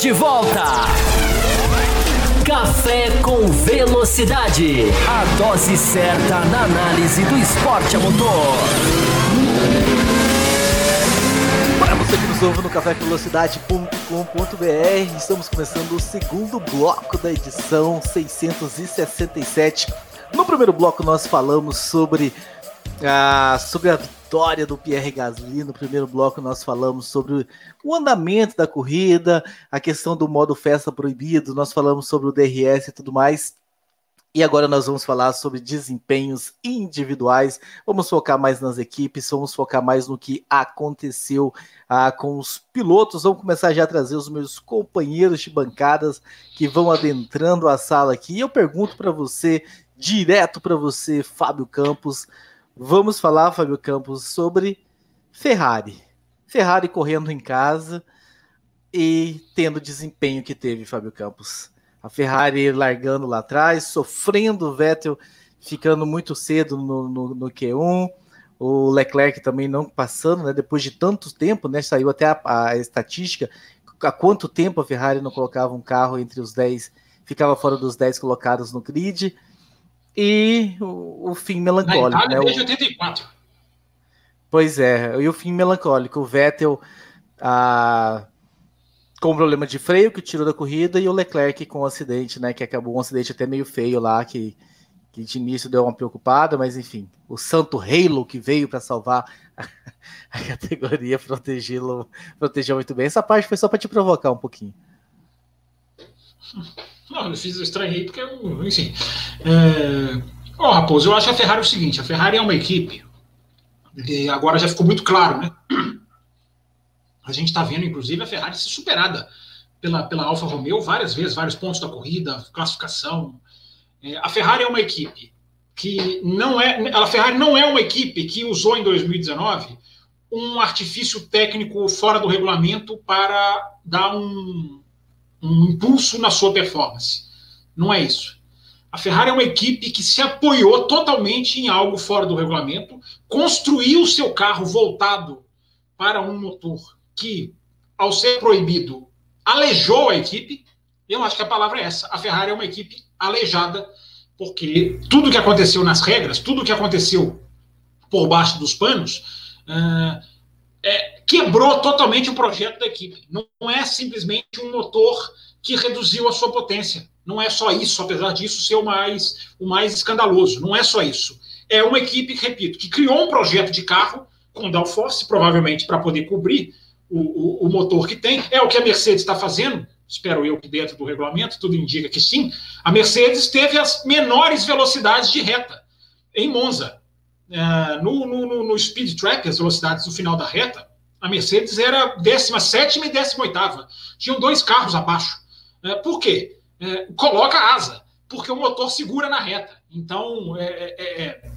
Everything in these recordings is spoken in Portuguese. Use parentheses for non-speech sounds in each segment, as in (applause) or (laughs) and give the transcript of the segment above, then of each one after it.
de volta. Café com Velocidade. A dose certa na análise do esporte a motor. Para você que nos ouve no cafévelocidade.com.br, estamos começando o segundo bloco da edição 667. No primeiro bloco nós falamos sobre a, sobre a vitória do Pierre Gasly. No primeiro bloco nós falamos sobre o andamento da corrida, a questão do modo festa proibido, nós falamos sobre o DRS e tudo mais. E agora nós vamos falar sobre desempenhos individuais. Vamos focar mais nas equipes, vamos focar mais no que aconteceu ah, com os pilotos. Vamos começar já a trazer os meus companheiros de bancadas que vão adentrando a sala aqui. E eu pergunto para você, direto para você, Fábio Campos, vamos falar, Fábio Campos, sobre Ferrari. Ferrari correndo em casa e tendo o desempenho que teve, Fábio Campos. A Ferrari largando lá atrás, sofrendo o Vettel ficando muito cedo no, no, no, Q1, o Leclerc também não passando, né? Depois de tanto tempo, né? Saiu até a, a estatística há quanto tempo a Ferrari não colocava um carro entre os 10, ficava fora dos 10 colocados no grid. E o, o fim melancólico. Na Itália, né? desde 84. Pois é, e o fim melancólico. O Vettel ah, com problema de freio que tirou da corrida e o Leclerc com um acidente, né? Que acabou um acidente até meio feio lá, que, que de início deu uma preocupada, mas enfim, o santo Halo que veio para salvar a, (laughs) a categoria protegê-lo, protegeu muito bem. Essa parte foi só para te provocar um pouquinho. (laughs) Não, eu fiz, eu estranhei porque, enfim. É... Oh, Raposo, eu acho a Ferrari o seguinte: a Ferrari é uma equipe, e agora já ficou muito claro, né? A gente está vendo, inclusive, a Ferrari ser superada pela, pela Alfa Romeo várias vezes, vários pontos da corrida, classificação. É, a Ferrari é uma equipe que não é. A Ferrari não é uma equipe que usou em 2019 um artifício técnico fora do regulamento para dar um, um impulso na sua performance. Não é isso. A Ferrari é uma equipe que se apoiou totalmente em algo fora do regulamento, construiu o seu carro voltado para um motor que, ao ser proibido, aleijou a equipe. Eu acho que a palavra é essa. A Ferrari é uma equipe aleijada, porque tudo que aconteceu nas regras, tudo que aconteceu por baixo dos panos, uh, é, quebrou totalmente o projeto da equipe. Não é simplesmente um motor que reduziu a sua potência. Não é só isso, apesar disso ser o mais, o mais escandaloso. Não é só isso. É uma equipe, repito, que criou um projeto de carro com downforce, provavelmente para poder cobrir o, o, o, motor que tem. É o que a Mercedes está fazendo. Espero eu que dentro do regulamento, tudo indica que sim. A Mercedes teve as menores velocidades de reta em Monza. Uh, no, no, no, speed track, as velocidades no final da reta, a Mercedes era 17 e 18. Tinham dois carros abaixo. Uh, por quê? Uh, coloca asa, porque o motor segura na reta. Então, é, é, é,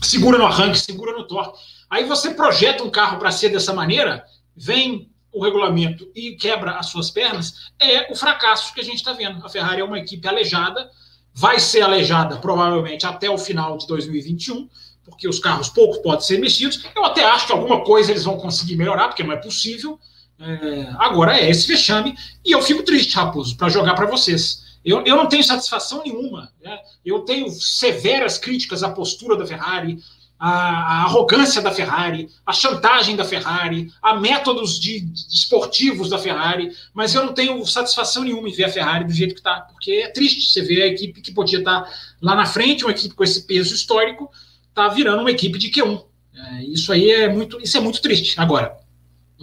segura no arranque, segura no torque. Aí você projeta um carro para ser dessa maneira, vem o regulamento e quebra as suas pernas, é o fracasso que a gente está vendo. A Ferrari é uma equipe aleijada, vai ser aleijada provavelmente até o final de 2021 porque os carros poucos podem ser mexidos. Eu até acho que alguma coisa eles vão conseguir melhorar, porque não é possível. É, agora é esse vexame, e eu fico triste, Raposo, para jogar para vocês. Eu, eu não tenho satisfação nenhuma. Né? Eu tenho severas críticas à postura da Ferrari, à, à, arrogância da Ferrari, à chantagem da Ferrari, a métodos de, de esportivos da Ferrari, mas eu não tenho satisfação nenhuma em ver a Ferrari do jeito que está, porque é triste você ver a equipe que podia estar tá lá na frente, uma equipe com esse peso histórico, está virando uma equipe de Q1. É, isso aí é muito, isso é muito triste. Agora,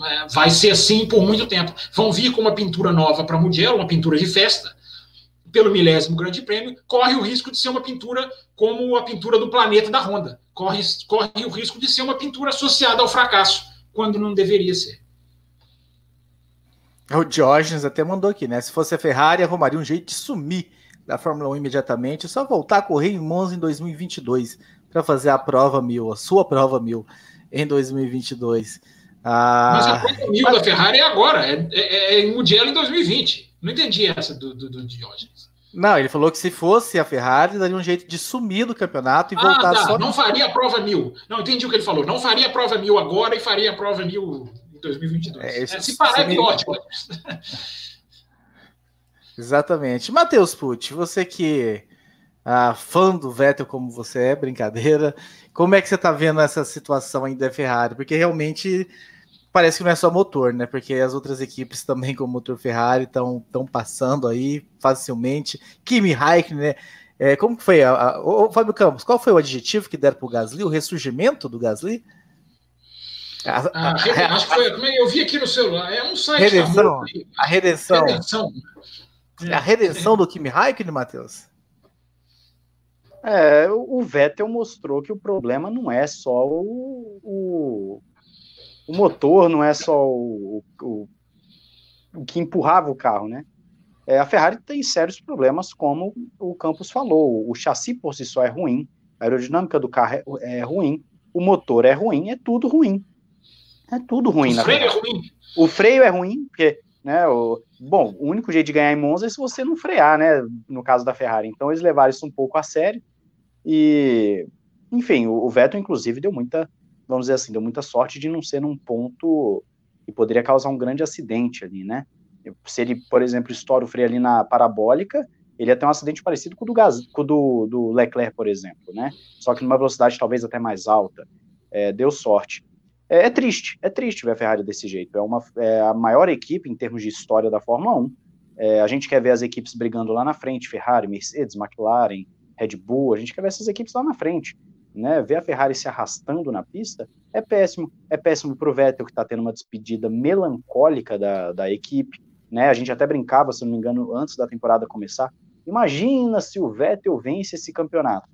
é, vai ser assim por muito tempo. Vão vir com uma pintura nova para Mugello, uma pintura de festa, pelo milésimo Grande Prêmio, corre o risco de ser uma pintura como a pintura do planeta da Honda. Corre, corre o risco de ser uma pintura associada ao fracasso, quando não deveria ser. O Diógenes até mandou aqui, né? Se fosse a Ferrari, arrumaria um jeito de sumir da Fórmula 1 imediatamente, só voltar a correr em Monza em 2022 para fazer a prova mil, a sua prova mil em 2022. Ah, Mas a prova mil da Ferrari é agora, é, é, é em Mugello em 2020. Não entendi essa do, do, do Diógenes. Não, ele falou que se fosse a Ferrari, daria um jeito de sumir do campeonato e ah, voltar tá. só. Não faria a prova mil. Não, entendi o que ele falou. Não faria a prova mil agora e faria a prova mil em 2022. É, é, se parar é pior. Exatamente. Matheus Pucci, você que ah, fã do Vettel como você é, brincadeira, como é que você está vendo essa situação ainda da Ferrari? Porque realmente parece que não é só motor, né? Porque as outras equipes também com motor Ferrari estão passando aí facilmente. Kimi Raikkonen, né? É, como que foi? A, a, ô, Fábio Campos, qual foi o adjetivo que deram para o Gasly? O ressurgimento do Gasly? A, a, a, acho que foi, é, eu vi aqui no celular, é um site redenção, A redenção. redenção. A redenção do Kimi Raikkonen, Matheus? É, o Vettel mostrou que o problema não é só o, o, o motor, não é só o, o, o, que empurrava o carro, né? É, a Ferrari tem sérios problemas, como o Campos falou. O chassi por si só é ruim, a aerodinâmica do carro é, é ruim, o motor é ruim, é tudo ruim. É tudo ruim. O freio verdade. é ruim. O freio é ruim, porque, né, o, bom, o único jeito de ganhar em Monza é se você não frear, né, no caso da Ferrari. Então eles levaram isso um pouco a sério e, enfim, o, o Vettel, inclusive, deu muita, vamos dizer assim, deu muita sorte de não ser num ponto que poderia causar um grande acidente ali, né? Se ele, por exemplo, estoura o freio ali na parabólica, ele ia ter um acidente parecido com o do, Gaz, com o do, do Leclerc, por exemplo, né? Só que numa velocidade talvez até mais alta. É, deu sorte. É, é, triste, é triste ver a Ferrari desse jeito. É, uma, é a maior equipe em termos de história da Fórmula 1. É, a gente quer ver as equipes brigando lá na frente, Ferrari, Mercedes, McLaren, Red Bull, a gente quer ver essas equipes lá na frente. Né? Ver a Ferrari se arrastando na pista é péssimo. É péssimo para o Vettel, que está tendo uma despedida melancólica da, da equipe. Né? A gente até brincava, se não me engano, antes da temporada começar. Imagina se o Vettel vence esse campeonato.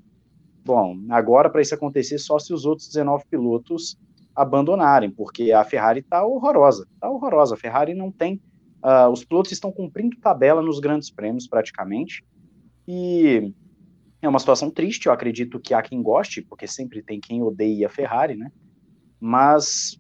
Bom, agora para isso acontecer, só se os outros 19 pilotos abandonarem, porque a Ferrari está horrorosa. Está horrorosa. A Ferrari não tem. Uh, os pilotos estão cumprindo tabela nos grandes prêmios, praticamente. E é uma situação triste, eu acredito que há quem goste, porque sempre tem quem odeia a Ferrari, né? Mas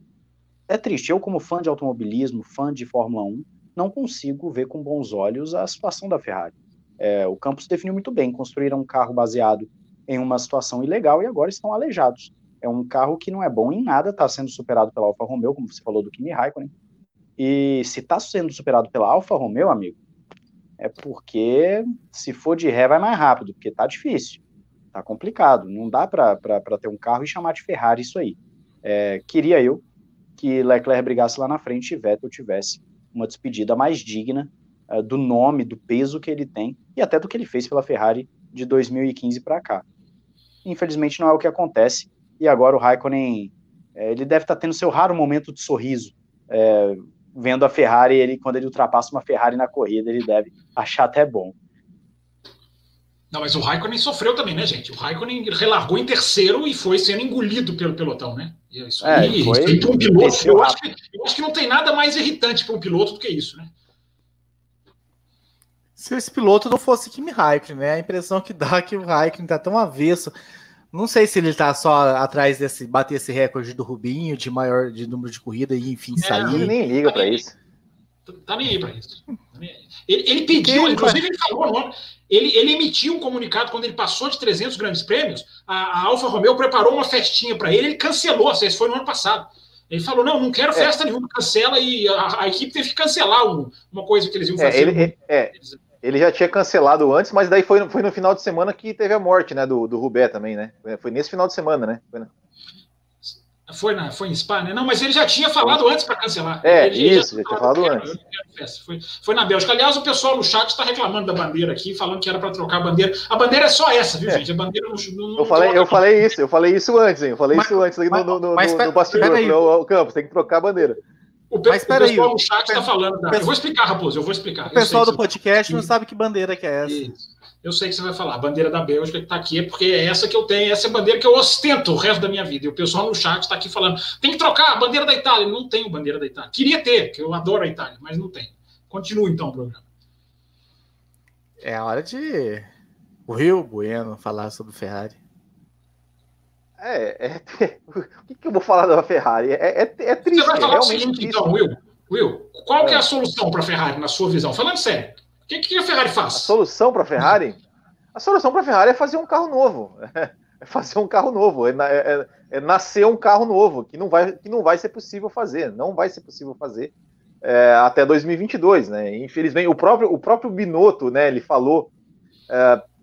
é triste. Eu, como fã de automobilismo, fã de Fórmula 1, não consigo ver com bons olhos a situação da Ferrari. É, o Campos definiu muito bem, construíram um carro baseado em uma situação ilegal e agora estão aleijados. É um carro que não é bom em nada, está sendo superado pela Alfa Romeo, como você falou do Kimi Raikkonen. E se está sendo superado pela Alfa Romeo, amigo, é porque se for de ré vai mais rápido, porque tá difícil, tá complicado. Não dá para ter um carro e chamar de Ferrari isso aí. É, queria eu que Leclerc brigasse lá na frente e Vettel tivesse uma despedida mais digna uh, do nome, do peso que ele tem e até do que ele fez pela Ferrari de 2015 para cá. Infelizmente não é o que acontece e agora o Raikkonen é, ele deve estar tá tendo seu raro momento de sorriso. Vendo a Ferrari, ele quando ele ultrapassa uma Ferrari na corrida, ele deve achar até bom. Não, mas o Raikkonen sofreu também, né, gente? O Raikkonen relargou em terceiro e foi sendo engolido pelo pelotão, né? Isso é, aí, foi, isso um piloto, eu acho, que, eu acho que não tem nada mais irritante para um piloto do que isso, né? Se esse piloto não fosse Kimi Raikkonen, né? A impressão que dá é que o Raikkonen tá tão avesso. Não sei se ele tá só atrás desse bater esse recorde do Rubinho de maior de número de corrida e enfim é, sair. Ele nem liga tá para isso. Tá nem aí para isso. Ele, ele pediu, inclusive ele falou, ele, ele emitiu um comunicado quando ele passou de 300 grandes prêmios. A, a Alfa Romeo preparou uma festinha para ele, ele cancelou. Isso foi no ano passado. Ele falou: não, não quero é. festa é. nenhuma, cancela e a, a, equipe teve que cancelar um, uma coisa que eles iam é, fazer. É, ele, é, ele já tinha cancelado antes, mas daí foi, foi no final de semana que teve a morte, né, do, do Rubé também, né? Foi nesse final de semana, né? Foi, foi, na, foi em Spa, né? Não, mas ele já tinha falado antes para cancelar. É, ele isso, já, já tinha falado antes. Foi, foi na Bélgica. Aliás, o pessoal no chat está reclamando da bandeira aqui, falando que era para trocar a bandeira. A bandeira é só essa, viu, é. gente? A bandeira não. não eu falei, eu falei isso, eu falei isso antes, hein? Eu falei mas, isso antes mas, no, no, mas, no, no bastidor. O, o Campos tem que trocar a bandeira. O, Mas, o pessoal no chat está falando. Da... Eu vou explicar, Raposo, eu vou explicar. O pessoal do podcast não sabe que bandeira que é essa. Isso. Eu sei que você vai falar. A bandeira da Bélgica que está aqui é porque é essa que eu tenho, essa é a bandeira que eu ostento o resto da minha vida. E o pessoal no chat está aqui falando: tem que trocar a bandeira da Itália. Não tenho bandeira da Itália. Queria ter, que eu adoro a Itália, mas não tem. Continua então o programa. É a hora de o Rio Bueno falar sobre Ferrari. É, é, (laughs) o que, que, eu vou falar da Ferrari? É, é, é triste. Você vai falar é o seguinte, então, Will. Will, qual é. é a solução para a Ferrari, na sua visão? Falando sério, o que, que a Ferrari faz? A solução para a Ferrari? A solução para a Ferrari é fazer um carro novo. (laughs) É fazer um carro novo, é, é, é, nascer um carro novo, que não, vai, que não vai ser possível fazer. Não vai ser possível fazer. é, até 2022, né? Infelizmente, o próprio, o próprio Binotto, né? Ele falou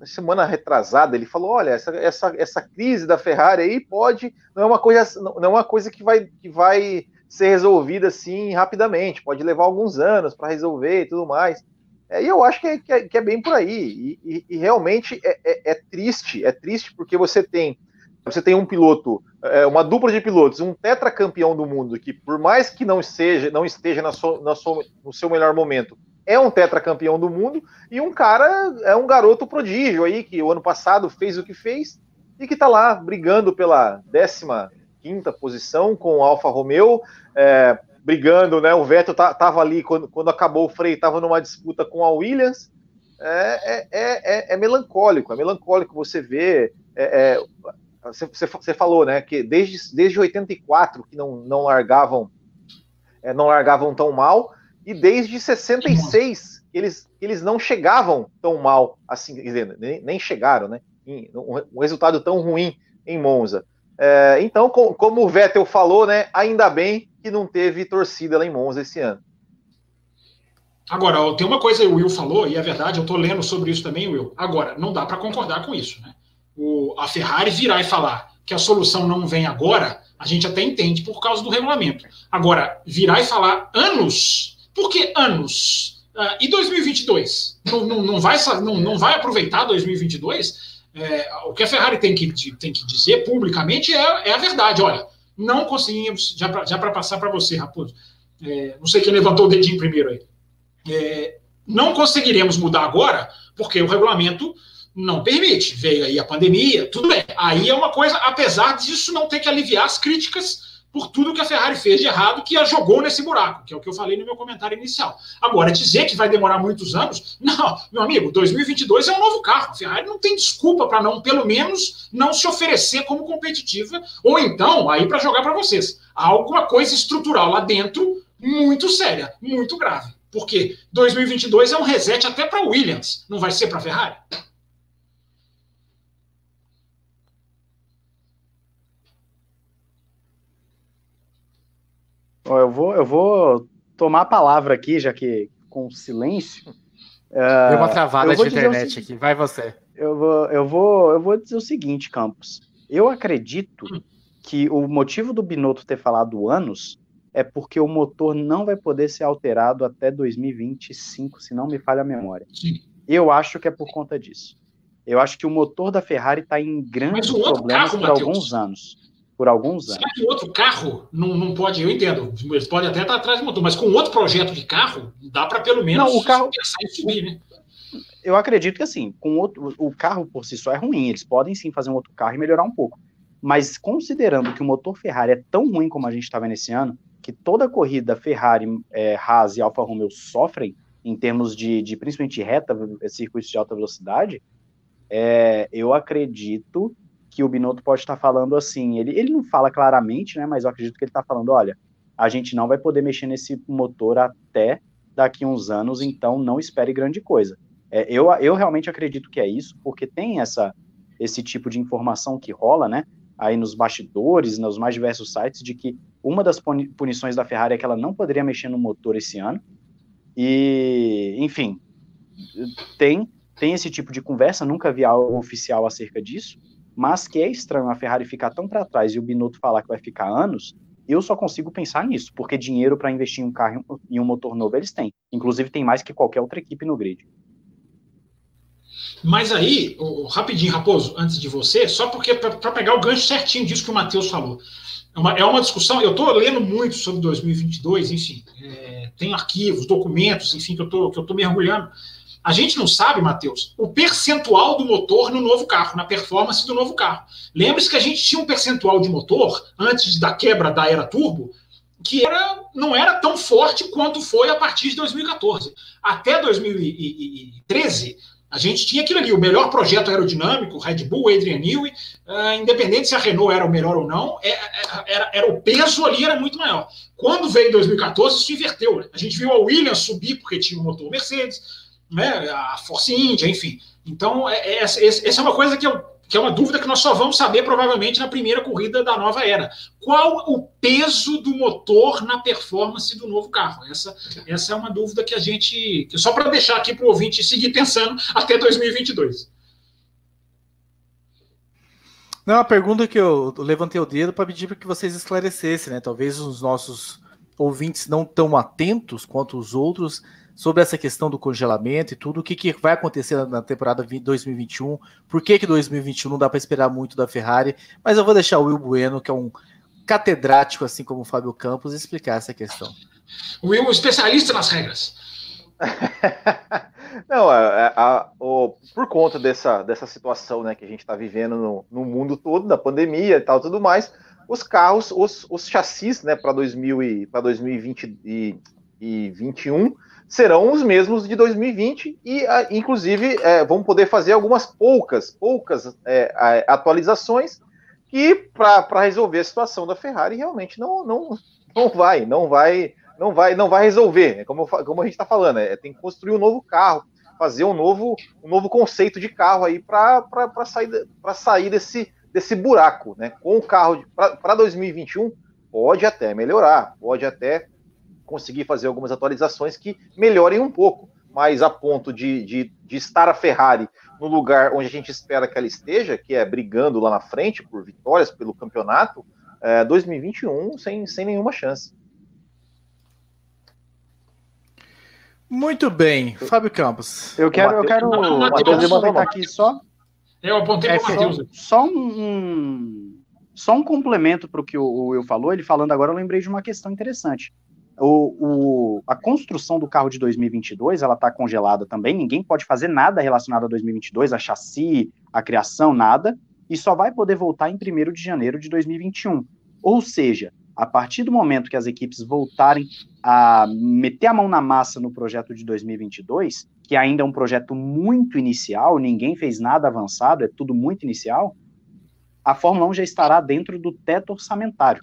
é, semana retrasada, ele falou, olha, essa, essa, essa crise da Ferrari aí pode não é uma coisa não é uma coisa que vai que vai ser resolvida assim rapidamente, pode levar alguns anos para resolver e tudo mais. É, e eu acho que é, que é, que é bem por aí. E, e, e realmente é, é, é, triste, é triste porque você tem você tem um piloto, é, uma dupla de pilotos, um tetracampeão do mundo que, por mais que não esteja, não esteja na na no seu melhor momento, é um tetracampeão do mundo e um cara é um garoto prodígio aí que o ano passado fez o que fez e que está lá brigando pela 15 quinta posição com o Alfa Romeo. É, brigando, né? O Vettel tava ali quando, quando acabou o freio, estava numa disputa com a Williams. É, é, é, é, melancólico, é melancólico você ver. É, é, você, você, falou, né, que desde, desde 84 que não, não largavam é, não largavam tão mal, e desde 66 eles, eles não chegavam tão mal assim, nem, nem chegaram, né? Um, um resultado tão ruim em Monza. É, então, com, como o Vettel falou, né, ainda bem que não teve torcida lá em Monza esse ano. Agora, tem uma coisa que o Will falou, e é verdade, eu estou lendo sobre isso também, Will. Agora, não dá para concordar com isso. Né? O, a Ferrari virar e falar que a solução não vem agora, a gente até entende por causa do regulamento. Agora, virar e falar anos, por que anos? Uh, e 2022? Não, não, não, vai, não, não vai aproveitar 2022? É, o que a Ferrari tem que, tem que dizer publicamente é, é a verdade. Olha, não conseguimos, já para passar para você, Raposo, é, não sei quem levantou o dedinho primeiro aí, é, não conseguiremos mudar agora, porque o regulamento não permite. Veio aí a pandemia, tudo bem. Aí é uma coisa, apesar disso não ter que aliviar as críticas por tudo que a Ferrari fez de errado, que a jogou nesse buraco, que é o que eu falei no meu comentário inicial. Agora, dizer que vai demorar muitos anos, não, meu amigo, 2022 é um novo carro. A Ferrari não tem desculpa para não, pelo menos, não se oferecer como competitiva, ou então, aí para jogar para vocês, há alguma coisa estrutural lá dentro muito séria, muito grave. Porque 2022 é um reset até para Williams, não vai ser para a Ferrari? Eu vou, eu vou tomar a palavra aqui, já que com silêncio. Deu uma travada de internet aqui, vai você. Eu vou, eu, vou, eu vou dizer o seguinte, Campos. Eu acredito que o motivo do Binotto ter falado anos é porque o motor não vai poder ser alterado até 2025, se não me falha a memória. Sim. Eu acho que é por conta disso. Eu acho que o motor da Ferrari está em grandes problemas carro, por Mateus. alguns anos por alguns anos. Será que outro carro não, não pode? Eu entendo, eles podem até estar atrás do motor, mas com outro projeto de carro, dá para pelo menos não, o carro, pensar em subir, né? Eu acredito que assim, com outro, o carro por si só é ruim, eles podem sim fazer um outro carro e melhorar um pouco. Mas considerando que o motor Ferrari é tão ruim como a gente está vendo esse ano, que toda corrida Ferrari, é, Haas e Alfa Romeo sofrem em termos de, de principalmente reta, circuitos de alta velocidade, é, eu acredito que o Binotto pode estar falando assim. Ele, ele não fala claramente, né? Mas eu acredito que ele está falando: olha, a gente não vai poder mexer nesse motor até daqui uns anos, então não espere grande coisa. É, eu, eu realmente acredito que é isso, porque tem essa esse tipo de informação que rola, né? Aí nos bastidores, nos mais diversos sites, de que uma das punições da Ferrari é que ela não poderia mexer no motor esse ano. E, enfim, tem tem esse tipo de conversa, nunca vi algo oficial acerca disso, mas que é estranho a Ferrari ficar tão para trás e o Binotto falar que vai ficar anos, eu só consigo pensar nisso, porque dinheiro para investir em um carro e um motor novo eles têm. Inclusive tem mais que qualquer outra equipe no grid. Mas aí, rapidinho, Raposo, antes de você, só porque para pegar o gancho certinho disso que o Matheus falou. É uma, é uma discussão, eu estou lendo muito sobre 2022, enfim, é, tem arquivos, documentos, enfim, que eu estou mergulhando. A gente não sabe, Matheus, o percentual do motor no novo carro, na performance do novo carro. Lembre-se que a gente tinha um percentual de motor, antes da quebra da era turbo, que era, não era tão forte quanto foi a partir de 2014. Até 2013, a gente tinha aquilo ali, o melhor projeto aerodinâmico, Red Bull, Adrian Newey, uh, independente se a Renault era o melhor ou não, era, é, é, era, era, o peso ali era muito maior. Quando veio 2014, isso inverteu. Né? A gente viu a Williams subir porque tinha o motor Mercedes, né, a Force India, enfim. Então, é, é, essa é uma coisa que eu que é uma dúvida que nós só vamos saber provavelmente na primeira corrida da nova era. Qual o peso do motor na performance do novo carro? Essa, essa é uma dúvida que a gente. Que só para deixar aqui para o ouvinte seguir pensando até 2022. Não, a pergunta que eu levantei o dedo para pedir para que vocês esclarecessem, né? Talvez os nossos ouvintes não tão atentos quanto os outros sobre essa questão do congelamento e tudo, o que, que vai acontecer na temporada 2021, por que, que 2021 não dá para esperar muito da Ferrari, mas eu vou deixar o Will Bueno, que é um catedrático, assim como o Fábio Campos, explicar essa questão. Will, especialista nas regras. (laughs) não, a, a, a, o, por conta dessa, dessa situação né, que a gente está vivendo no, no, mundo todo, da pandemia e tal, tudo mais, os carros, os, os chassis né, para 2020 e, e 21 serão os mesmos de 2020 e, inclusive, é, vamos poder fazer algumas poucas, poucas é, atualizações que para resolver a situação da Ferrari realmente não, não, não vai, não vai, não vai, não vai resolver. Né? Como, como a gente está falando, é, tem que construir um novo carro, fazer um novo, um novo conceito de carro aí para sair, sair desse, desse buraco, né? Com o carro para 2021 pode até melhorar, pode até conseguir fazer algumas atualizações que melhorem um pouco, mas a ponto de, de, de estar a Ferrari no lugar onde a gente espera que ela esteja, que é brigando lá na frente por vitórias pelo campeonato, é, 2021 sem, sem nenhuma chance. Muito bem, Fábio Campos. Eu quero, eu quero Matheus, aqui só. Eu apontei é, para o Matheus. Só um, só um complemento para o que o Will falou. Ele falando agora, eu lembrei de uma questão interessante o, o, a construção do carro de 2022 ela está congelada também. Ninguém pode fazer nada relacionado a 2022, a chassi, a criação, nada. E só vai poder voltar em 1 de janeiro de 2021. Ou seja, a partir do momento que as equipes voltarem a meter a mão na massa no projeto de 2022, que ainda é um projeto muito inicial, ninguém fez nada avançado, é tudo muito inicial, a Fórmula 1 já estará dentro do teto orçamentário.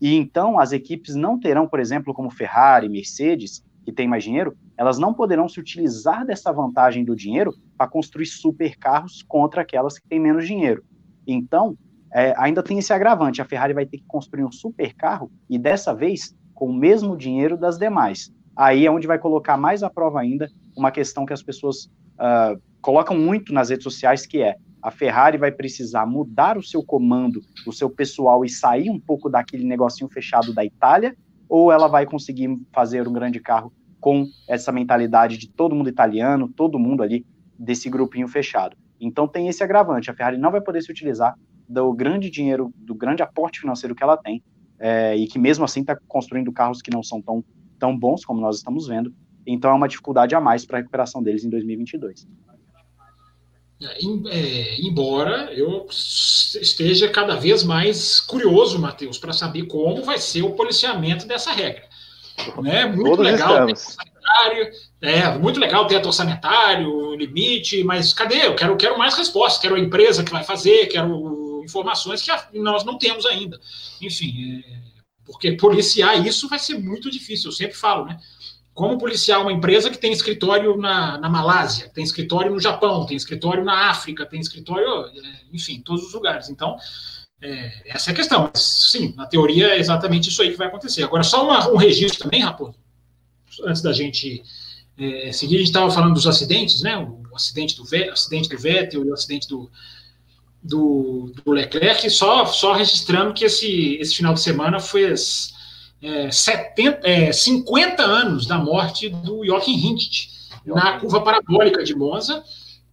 E então as equipes não terão, por exemplo, como Ferrari, Mercedes, que tem mais dinheiro, elas não poderão se utilizar dessa vantagem do dinheiro para construir supercarros contra aquelas que têm menos dinheiro. Então, é, ainda tem esse agravante: a Ferrari vai ter que construir um supercarro e dessa vez com o mesmo dinheiro das demais. Aí é onde vai colocar mais à prova ainda uma questão que as pessoas uh, colocam muito nas redes sociais, que é a Ferrari vai precisar mudar o seu comando, o seu pessoal e sair um pouco daquele negocinho fechado da Itália, ou ela vai conseguir fazer um grande carro com essa mentalidade de todo mundo italiano, todo mundo ali desse grupinho fechado. Então tem esse agravante, a Ferrari não vai poder se utilizar do grande dinheiro, do grande aporte financeiro que ela tem, é, e que mesmo assim está construindo carros que não são tão, tão bons como nós estamos vendo. Então é uma dificuldade a mais para a recuperação deles em 2022. É, embora eu esteja cada vez mais curioso, Matheus, para saber como vai ser o policiamento dessa regra. Né? Muito Todos legal ter orçamentário, é, muito legal ter orçamentário, limite, mas cadê? Eu quero, quero mais respostas, quero a empresa que vai fazer, quero informações que nós não temos ainda. Enfim, é, porque policiar isso vai ser muito difícil, eu sempre falo, né? Como policiar uma empresa que tem escritório na, na Malásia, tem escritório no Japão, tem escritório na África, tem escritório, é, enfim, em todos os lugares. Então, é, essa é a questão. Sim, na teoria é exatamente isso aí que vai acontecer. Agora, só uma, um registro também, Raposo, antes da gente é, seguir, a gente estava falando dos acidentes, né? O acidente do, acidente do Vettel e o acidente do, do, do Leclerc, só, só registrando que esse, esse final de semana foi as, é, 70, é, 50 anos da morte do Joachim Hindt na curva parabólica de Monza.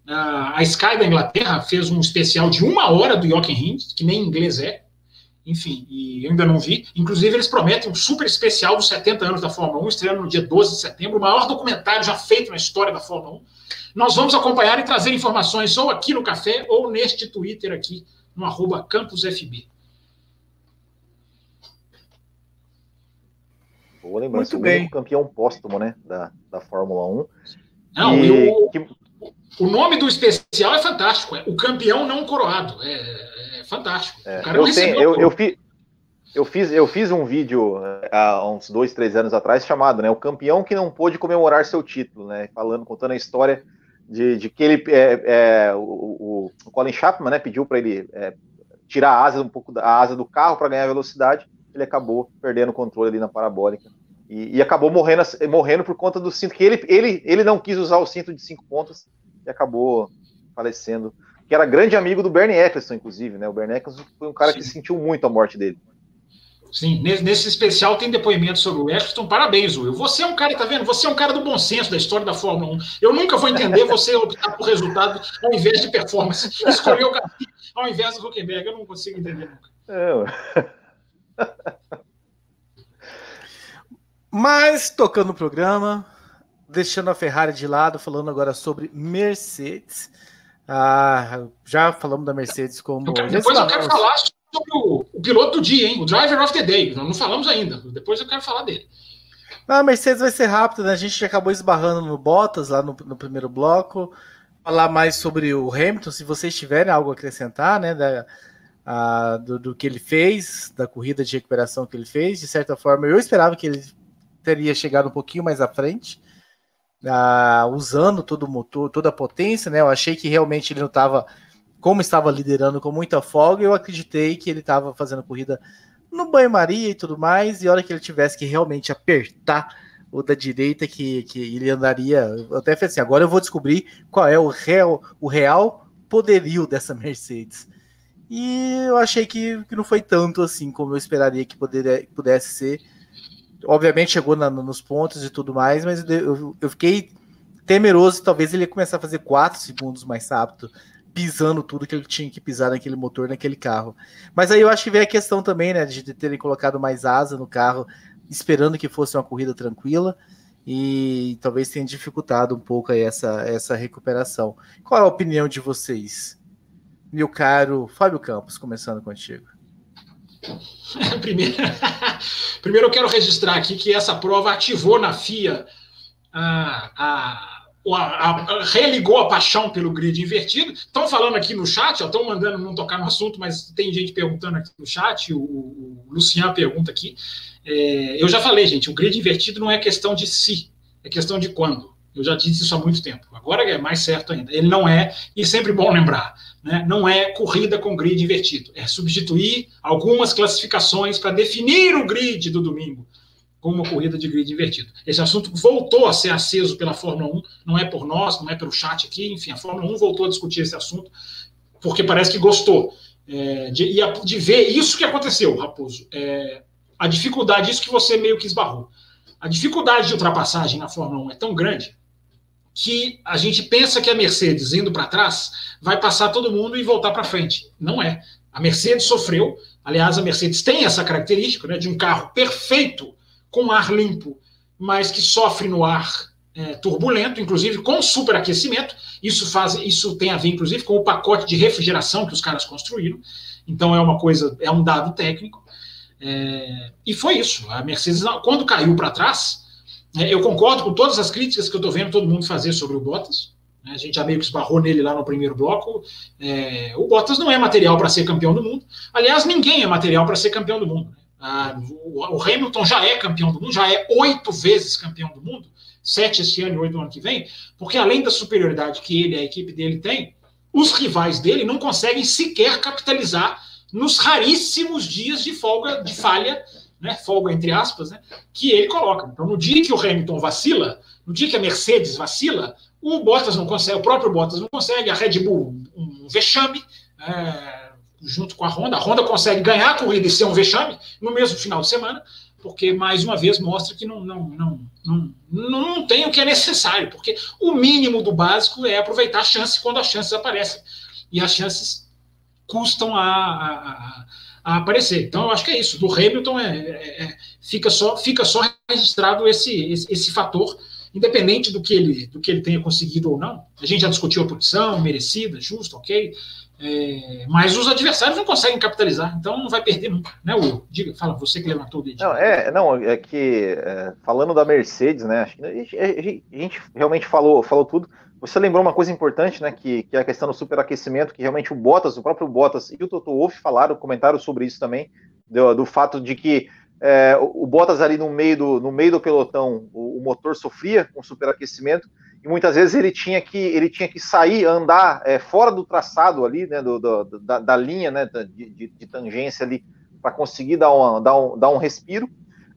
A Sky da Inglaterra fez um especial de uma hora do Joachim Hindt, que nem inglês é. Enfim, e eu ainda não vi. Inclusive, eles prometem um super especial dos 70 anos da Fórmula 1, estreando no dia 12 de setembro, o maior documentário já feito na história da Fórmula 1. Nós vamos acompanhar e trazer informações ou aqui no café ou neste Twitter aqui, no arroba campusfb. Boa lembrança. Muito bem. O campeão póstumo, né, da, da Fórmula 1. Não, e, o, que... o nome do especial é fantástico. É o campeão não coroado. É, é fantástico. É, eu, tenho, eu, eu, fi, eu, fiz, eu fiz um vídeo é, há uns dois, três anos atrás chamado né, O Campeão que não pôde comemorar seu título, né? Falando, contando a história de, de que ele é, é, o, o, Colin Chapman né, pediu para ele é, tirar a asa um pouco da asa do carro para ganhar velocidade, ele acabou perdendo o controle ali na parabólica e, e, acabou morrendo, morrendo por conta do cinto que ele, ele, ele não quis usar o cinto de cinco pontas e acabou falecendo. Que era grande amigo do Bernie Eccleston, inclusive, né? O Bernie Eccleston foi um cara Sim. que sentiu muito a morte dele. Sim, nesse especial tem depoimento sobre o Eccleston. Parabéns, Will. Você é um cara, tá vendo? Você é um cara do bom senso da história da Fórmula 1. Eu nunca vou entender você optar por resultado ao invés de performance. Escolher o ao invés do Huckenberg. Eu não consigo entender nunca. É. (laughs) Mas, tocando o programa, deixando a Ferrari de lado, falando agora sobre Mercedes. Ah, já falamos da Mercedes como. Eu quero, depois eu quero falar sobre o, o, piloto do dia, hein? O Driver of the Day. Não, não falamos ainda. Depois eu quero falar dele. a Mercedes vai ser rápida, né? A gente acabou esbarrando no Bottas lá no, no, primeiro bloco. Falar mais sobre o Hamilton, se vocês tiverem algo a acrescentar, né? Da, a, do, do, que ele fez, da corrida de recuperação que ele fez. De certa forma, eu esperava que ele teria chegado um pouquinho mais à frente uh, usando todo o motor, toda a potência, né? Eu achei que realmente ele não estava, como estava liderando com muita folga, eu acreditei que ele estava fazendo corrida no banho-maria e tudo mais, e a hora que ele tivesse que realmente apertar o da direita, que, que ele andaria. Eu até falei assim: agora eu vou descobrir qual é o real, o real poderio dessa Mercedes. E eu achei que, que não foi tanto assim como eu esperaria que poderia, pudesse ser obviamente chegou na, nos pontos e tudo mais, mas eu, eu fiquei temeroso, talvez ele ia começar a fazer 4 segundos mais rápido, pisando tudo que ele tinha que pisar naquele motor, naquele carro. Mas aí eu acho que veio a questão também, né, de terem colocado mais asa no carro, esperando que fosse uma corrida tranquila, e talvez tenha dificultado um pouco essa, essa recuperação. Qual é a opinião de vocês? Meu caro Fábio Campos, começando contigo. (laughs) Primeiro, (laughs) primeiro eu quero registrar aqui que essa prova ativou na FIA a, a, a, a religou a paixão pelo grid invertido. Estão falando aqui no chat, estão mandando não tocar no assunto, mas tem gente perguntando aqui no chat. O, o Lucian pergunta aqui. É, eu já falei, gente, o grid invertido não é questão de se, é questão de quando. Eu já disse isso há muito tempo. Agora é mais certo ainda. Ele não é, e sempre bom lembrar, né, não é corrida com grid invertido. É substituir algumas classificações para definir o grid do domingo com uma corrida de grid invertido. Esse assunto voltou a ser aceso pela Fórmula 1, não é por nós, não é pelo chat aqui, enfim, a Fórmula 1 voltou a discutir esse assunto porque parece que gostou é, de, de, ver isso que aconteceu, Raposo. É, a dificuldade, isso que você meio que esbarrou. A dificuldade de ultrapassagem na Fórmula 1 é tão grande que a gente pensa que a Mercedes, indo para trás, vai passar todo mundo e voltar para frente. Não é. A Mercedes sofreu, aliás, a Mercedes tem essa característica né, de um carro perfeito, com ar limpo, mas que sofre no ar é, turbulento, inclusive com superaquecimento. Isso, faz, isso tem a ver, inclusive, com o pacote de refrigeração que os caras construíram. Então é uma coisa, é um dado técnico. É, e foi isso. A Mercedes, quando caiu para trás, eu concordo com todas as críticas que eu estou vendo todo mundo fazer sobre o Bottas. Né? A gente já meio que esbarrou nele lá no primeiro bloco. É, o Bottas não é material para ser campeão do mundo. Aliás, ninguém é material para ser campeão do mundo. Né? Ah, o, o, Hamilton já é campeão do mundo, já é oito vezes campeão do mundo, sete esse ano e oito no ano que vem, porque além da superioridade que ele e a equipe dele tem, os rivais dele não conseguem sequer capitalizar nos raríssimos dias de folga, de falha né, folga entre aspas, né, que ele coloca. Então, no dia que o Hamilton vacila, no dia que a Mercedes vacila, o Bottas não consegue, o próprio Bottas não consegue, a Red Bull um vexame, é, junto com a Honda. A Honda consegue ganhar a corrida e ser um vexame no mesmo final de semana, porque mais uma vez mostra que não, não, não, não, não tem o que é necessário, porque o mínimo do básico é aproveitar a chance quando as chances aparecem. E as chances custam a, a, a a aparecer. Então, eu acho que é isso. Do Hamilton é, é, é, fica, só, fica só registrado esse, esse, esse, fator, independente do que, ele, do que ele tenha conseguido ou não. A gente já discutiu a punição, merecida, justa, ok. É, mas os adversários não conseguem capitalizar, então não vai perder nunca, né, Will? Diga, fala, você que levantou o dedo. Não, é, não, é que é, falando da Mercedes, né? A gente, a gente realmente falou, falou tudo. Você lembrou uma coisa importante, né? Que, que é a questão do superaquecimento, que realmente o Bottas, o próprio Bottas e o Toto Wolff falaram, comentaram sobre isso também, do, do fato de que é, o Bottas ali no meio do, no meio do pelotão, o, o, motor sofria com superaquecimento, e muitas vezes ele tinha que ele tinha que sair, andar é, fora do traçado ali, né, do, do da, da, linha, né, de, de, de tangência ali, para conseguir dar, uma, dar, um, dar um respiro.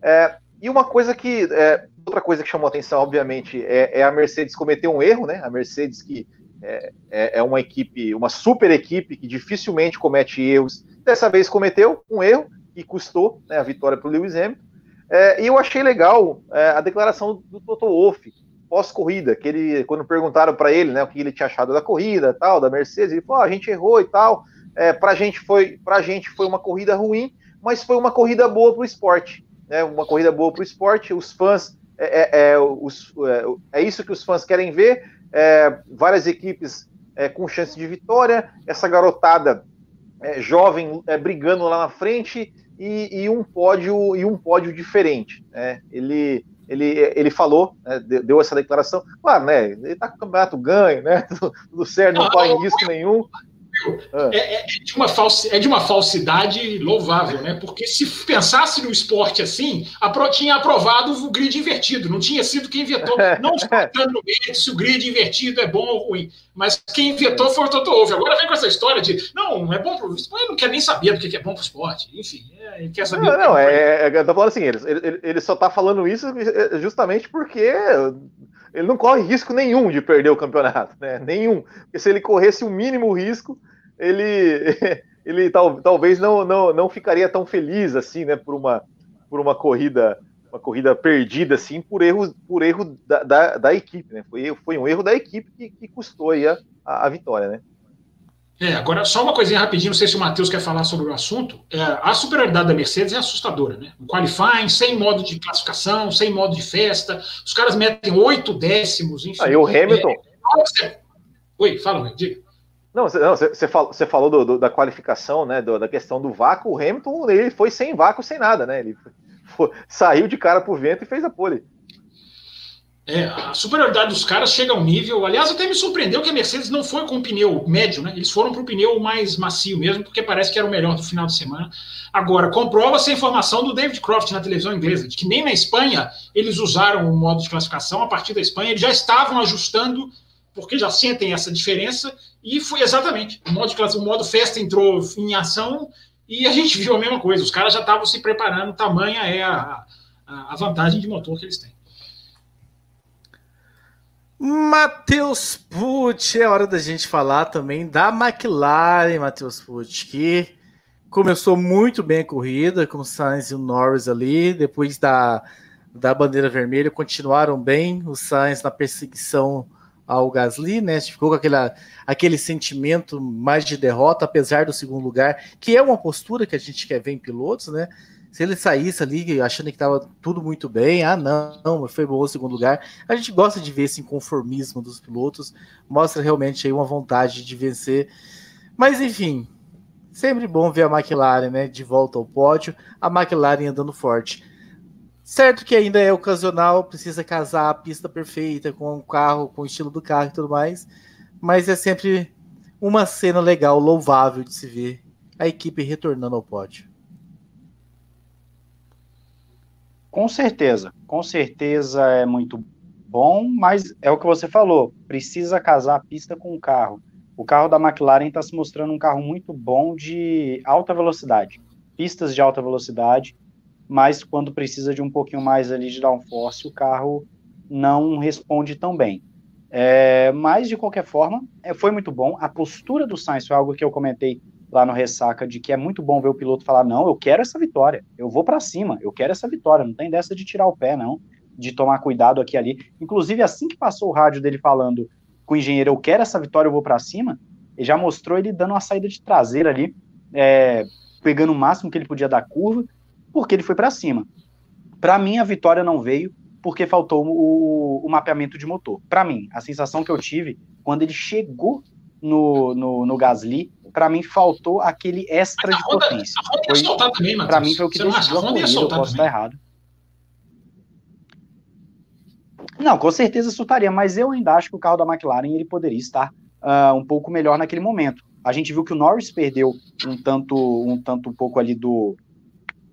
É, e uma coisa que é, outra coisa que chamou atenção, obviamente, é, é, a Mercedes cometer um erro, né? A Mercedes que é, é, é, uma equipe, uma super equipe que dificilmente comete erros. Dessa vez cometeu um erro que custou né, a vitória para o Lewis Hamilton. É, e eu achei legal é, a declaração do Toto Wolff pós-corrida, que ele, quando perguntaram para ele, né, o que ele tinha achado da corrida, tal, da Mercedes, ele falou: oh, a gente errou e tal. É, para gente foi, a gente foi uma corrida ruim, mas foi uma corrida boa para o esporte, né? Uma corrida boa para o esporte. Os fãs é, é, é os, é, é, isso que os fãs querem ver. É, várias equipes com chance de vitória, essa garotada jovem brigando lá na frente e, e, um pódio e um pódio diferente. Né? Ele ele, ele falou, né, deu essa declaração. Claro, né? Ele está com o campeonato ganho, né? (laughs) Tudo certo, não, corre risco nenhum. É, é, é, de uma falsi, é de uma falsidade louvável, né? Porque se pensasse no esporte assim, a tinha aprovado o grid invertido, não tinha sido quem inventou. (laughs) Não mérito se o grid invertido é bom ou ruim, mas quem inventou foi o Toto Wolff. Agora vem com essa história de não, não é bom para o esporte, não quer nem saber do que é bom para o esporte. Enfim, é, ele quer saber. Não, não é, é, eu tô falando assim, ele, ele, ele só está falando isso justamente porque ele não corre risco nenhum de perder o campeonato, né? Nenhum. Porque se ele corresse o mínimo risco, ele, (laughs) ele tal, talvez não, não, não ficaria tão feliz assim, né, por uma, por uma corrida uma corrida perdida assim por erro por erro da, da, da equipe, né? Foi, foi um erro da equipe que, que custou aí a, a, a, vitória, né? É, agora só uma coisinha rapidinho, não sei se o Matheus quer falar sobre o assunto. É, a superioridade da Mercedes é assustadora, né? O qualifying, sem modo de classificação, sem modo de festa, os caras metem oito décimos, enfim. Aí o Hamilton. É... Oi, fala, diga. Não, você, falou, falou do, do, da qualificação, né? Do, da questão do vácuo. O Hamilton ele foi sem vácuo, sem nada, né? Ele foi, saiu de cara pro vento e fez a pole. É, a superioridade dos caras chega a um nível. Aliás, até me surpreendeu que a Mercedes não foi com o pneu médio, né? Eles foram para o pneu mais macio mesmo, porque parece que era o melhor do final de semana. Agora, comprova-se a informação do David Croft na televisão inglesa, de que nem na Espanha eles usaram o modo de classificação. A partir da Espanha, eles já estavam ajustando porque já sentem essa diferença, e foi exatamente. O modo, o modo festa entrou em ação e a gente viu a mesma coisa. Os caras já estavam se preparando, tamanha é a, a, a vantagem de motor que eles têm. Matheus Pucci, é hora da gente falar também da McLaren, Matheus Pucci, que começou muito bem a corrida, com o Sainz e o Norris ali, depois da, da bandeira vermelha, continuaram bem, o Sainz na perseguição ao Gasly, né? Ficou com aquela, aquele sentimento mais de derrota, apesar do segundo lugar, que é uma postura que a gente quer ver em pilotos, né? Se ele saísse ali achando que estava tudo muito bem, ah, não, não, foi bom o segundo lugar. A gente gosta de ver esse inconformismo dos pilotos, mostra realmente aí uma vontade de vencer. Mas enfim, sempre bom ver a McLaren, né, de volta ao pódio, a McLaren andando forte. Certo que ainda é ocasional, precisa casar a pista perfeita com o carro, com o estilo do carro e tudo mais, mas é sempre uma cena legal, louvável de se ver a equipe retornando ao pódio. Com certeza, com certeza é muito bom, mas é o que você falou, precisa casar a pista com o carro. O carro da McLaren está se mostrando um carro muito bom de alta velocidade, pistas de alta velocidade, mas quando precisa de um pouquinho mais ali de downforce, o carro não responde tão bem. É, mas, de qualquer forma, é, foi muito bom. A postura do Sainz foi algo que eu comentei lá no Ressaca, de que é muito bom ver o piloto falar, não, eu quero essa vitória, eu vou para cima, eu quero essa vitória, não tem dessa de tirar o pé, não, de tomar cuidado aqui ali. Inclusive, assim que passou o rádio dele falando com o engenheiro, eu quero essa vitória, eu vou para cima, ele já mostrou ele dando uma saída de traseira ali, é, pegando o máximo que ele podia da curva, porque ele foi para cima. Para mim, a vitória não veio porque faltou o, o mapeamento de motor. Para mim, a sensação que eu tive quando ele chegou no, no, no Gasly, para mim faltou aquele extra de Honda, potência. Para mim foi o que decidiu a corrida, eu posso estar errado. Não, com certeza soltaria, mas eu ainda acho que o carro da McLaren ele poderia estar uh, um pouco melhor naquele momento. A gente viu que o Norris perdeu um tanto, um tanto um pouco ali do,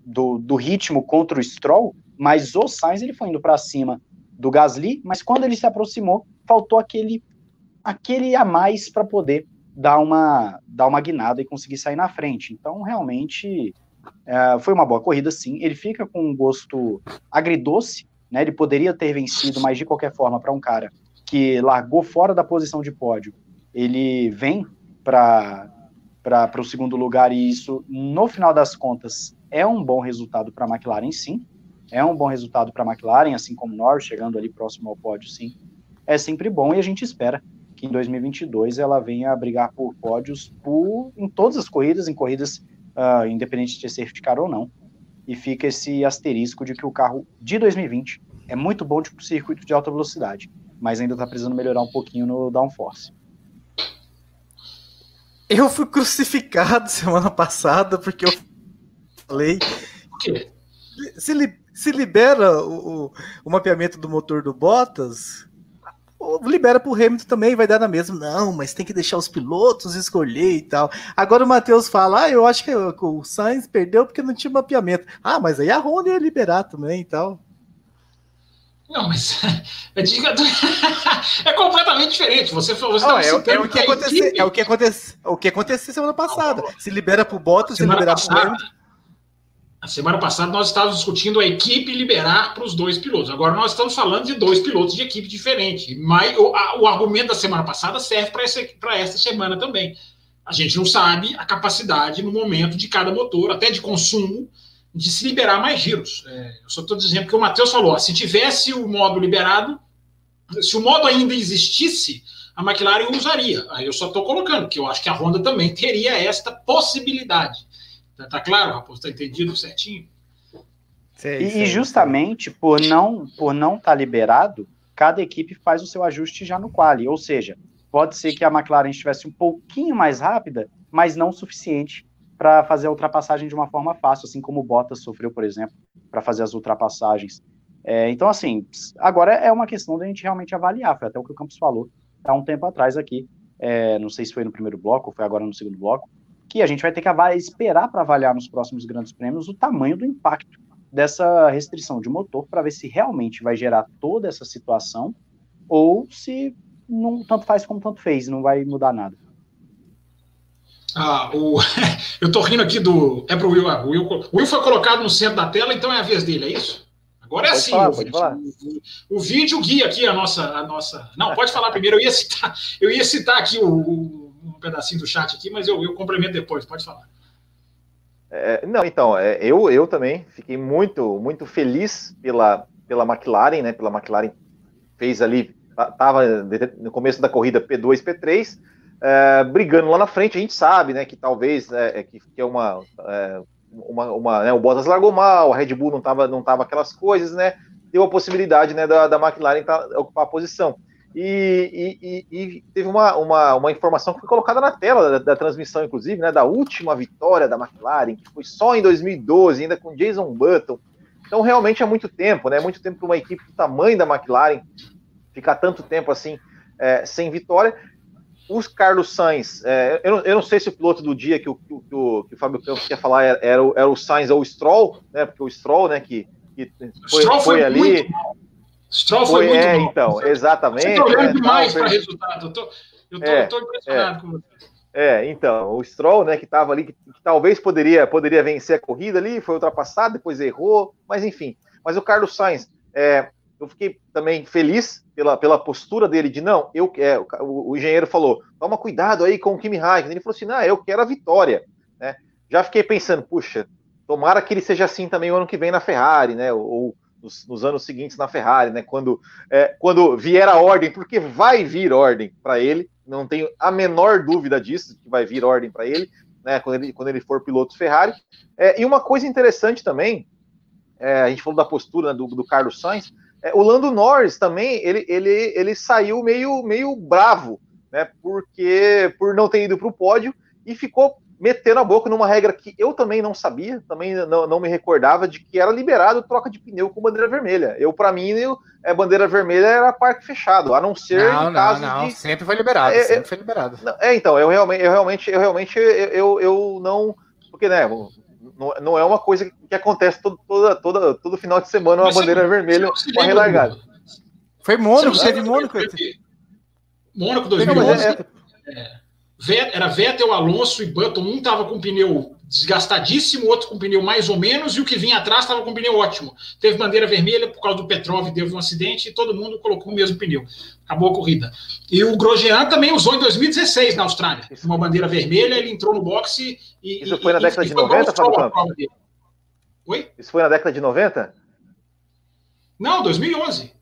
do, do ritmo contra o Stroll, mas o Sainz ele foi indo para cima do Gasly, mas quando ele se aproximou, faltou aquele, aquele a mais para poder dar uma, dar uma guinada e conseguir sair na frente. Então, realmente, é, foi uma boa corrida, sim. Ele fica com um gosto agridoce, né? Ele poderia ter vencido, mas de qualquer forma, para um cara que largou fora da posição de pódio, ele vem para o segundo lugar, e isso, no final das contas, é um bom resultado para a McLaren, sim. É um bom resultado para a McLaren, assim como Norris, chegando ali próximo ao pódio, sim. É sempre bom e a gente espera que em 2022 ela venha a brigar por pódios por, em todas as corridas, em corridas uh, independente de safety car ou não. E fica esse asterisco de que o carro de 2020 é muito bom de circuito de alta velocidade, mas ainda está precisando melhorar um pouquinho no downforce. Eu fui crucificado semana passada porque eu falei. O quê? Se, li, se libera o, o, o, mapeamento do motor do Bottas, libera pro Hamilton também, vai dar na mesma. Não, mas tem que deixar os pilotos escolher e tal. Agora o Matheus fala: ah, eu acho que o Sainz perdeu porque não tinha mapeamento. Ah, mas aí a Honda ia liberar também e tal. Não, mas (laughs) é, (laughs) é completamente diferente. Você falou, você não, é, é, o que aconteceu, é o que aconteceu, o que aconteceu semana passada. Se libera pro Bottas, se libera pro Hamilton. A semana passada nós estávamos discutindo a equipe liberar para os dois pilotos. Agora nós estamos falando de dois pilotos de equipe diferente. Mas o, a, o argumento da semana passada serve para essa, essa semana também. A gente não sabe a capacidade no momento de cada motor, até de consumo, de se liberar mais giros. É, eu só estou dizendo que o Matheus falou: ó, se tivesse o modo liberado, se o modo ainda existisse, a McLaren usaria. Aí eu só estou colocando, que eu acho que a Honda também teria esta possibilidade. Tá, tá claro, Raposo? Tá entendido certinho? Sei, e, sei, justamente por não por não estar tá liberado, cada equipe faz o seu ajuste já no quali. Ou seja, pode ser que a McLaren estivesse um pouquinho mais rápida, mas não o suficiente para fazer a ultrapassagem de uma forma fácil, assim como o Bottas sofreu, por exemplo, para fazer as ultrapassagens. É, então, assim, agora é uma questão da gente realmente avaliar, foi até o que o Campos falou há um tempo atrás aqui, é, não sei se foi no primeiro bloco ou foi agora no segundo bloco, que a gente vai ter que esperar para avaliar nos próximos grandes prêmios o tamanho do impacto dessa restrição de motor para ver se realmente vai gerar toda essa situação ou se não tanto faz como tanto fez, não vai mudar nada. Ah, o... (laughs) eu tô rindo aqui do. É pro Will. Ah, o Will. O Will foi colocado no centro da tela, então é a vez dele, é isso? Agora é pode assim. Falar, o, vídeo, o, o, vídeo guia aqui a nossa, a nossa. Não, pode falar primeiro. Eu ia citar, eu ia citar aqui o, pedacinho do chat aqui, mas eu, eu complemento depois, pode falar. É, não, então, é, eu, eu também fiquei muito, muito feliz pela, pela McLaren, né? Pela McLaren fez ali, estava no começo da corrida P2, P3, é, brigando lá na frente. A gente sabe, né, que talvez é, é que, que, é uma, é, uma, uma né, o Bottas largou mal, a Red Bull não estava não tava aquelas coisas, né? Deu a possibilidade, né, da, da McLaren tá, ocupar a posição. E, e, e, teve uma, uma, uma, informação que foi colocada na tela da, da, transmissão, inclusive, né, da última vitória da McLaren, que foi só em 2012, ainda com Jason Button. Então, realmente é muito tempo, né? Muito tempo para uma equipe do tamanho da McLaren ficar tanto tempo assim é, sem vitória. Os Carlos Sainz, é, eu, não, eu, não, sei se o piloto do dia que o, que o, que o Fábio Campos quer falar era, era, o, era o Sainz ou o Stroll, né? Porque o Stroll, né, que, que foi, foi, foi ali. Muito Stroll foi, foi muito é, bom. então, exatamente. Está olhando é, demais para resultado. Eu tô, eu tô, é, tô impressionado é, com você. É, então, o Stroll, né, que estava ali, que, que, talvez poderia, poderia vencer a corrida ali, foi ultrapassado, depois errou, mas enfim. Mas o Carlos Sainz, é, eu fiquei também feliz pela, pela postura dele de não, eu é, o, o, engenheiro falou, toma cuidado aí com o Kimi Raikkonen. Ele falou assim, não, eu quero a vitória, né? Já fiquei pensando, puxa, tomara que ele seja assim também o ano que vem na Ferrari, né? Ou, nos, nos, anos seguintes na Ferrari, né? Quando, é, quando vier a ordem, porque vai vir ordem para ele, não tenho a menor dúvida disso, que vai vir ordem para ele, né? Quando ele, quando ele for piloto Ferrari. É, e uma coisa interessante também, é, a gente falou da postura né, do, do, Carlos Sainz, é, o Lando Norris também, ele, ele, ele saiu meio, meio bravo, né? Porque por não ter ido para o pódio e ficou metendo a boca numa regra que eu também não sabia, também não, não me recordava de que era liberado troca de pneu com bandeira vermelha. Eu, para mim, eu, é, bandeira vermelha era parque fechado, a não ser não, não, não, de... sempre foi liberado, é, é sempre foi liberado. É, então, eu realmente, eu realmente, eu realmente, eu, eu não, porque né, não, não é uma coisa que acontece todo, toda, toda, todo final de semana uma bandeira vermelha, uma relargada. Foi Mônaco, teve Mônaco. Mônaco 2011. É, é... Era Vettel, Alonso e Button. Um estava com pneu desgastadíssimo, outro com pneu mais ou menos, e o que vinha atrás estava com pneu ótimo. Teve bandeira vermelha por causa do Petrov, teve um acidente e todo mundo colocou o mesmo pneu. Acabou a corrida. E o Grosjean também usou em 2016 na Austrália. Uma bandeira vermelha, ele entrou no boxe e. Isso foi na década de 90, Fábio Oi? Isso foi na década de 90? Não, 2011.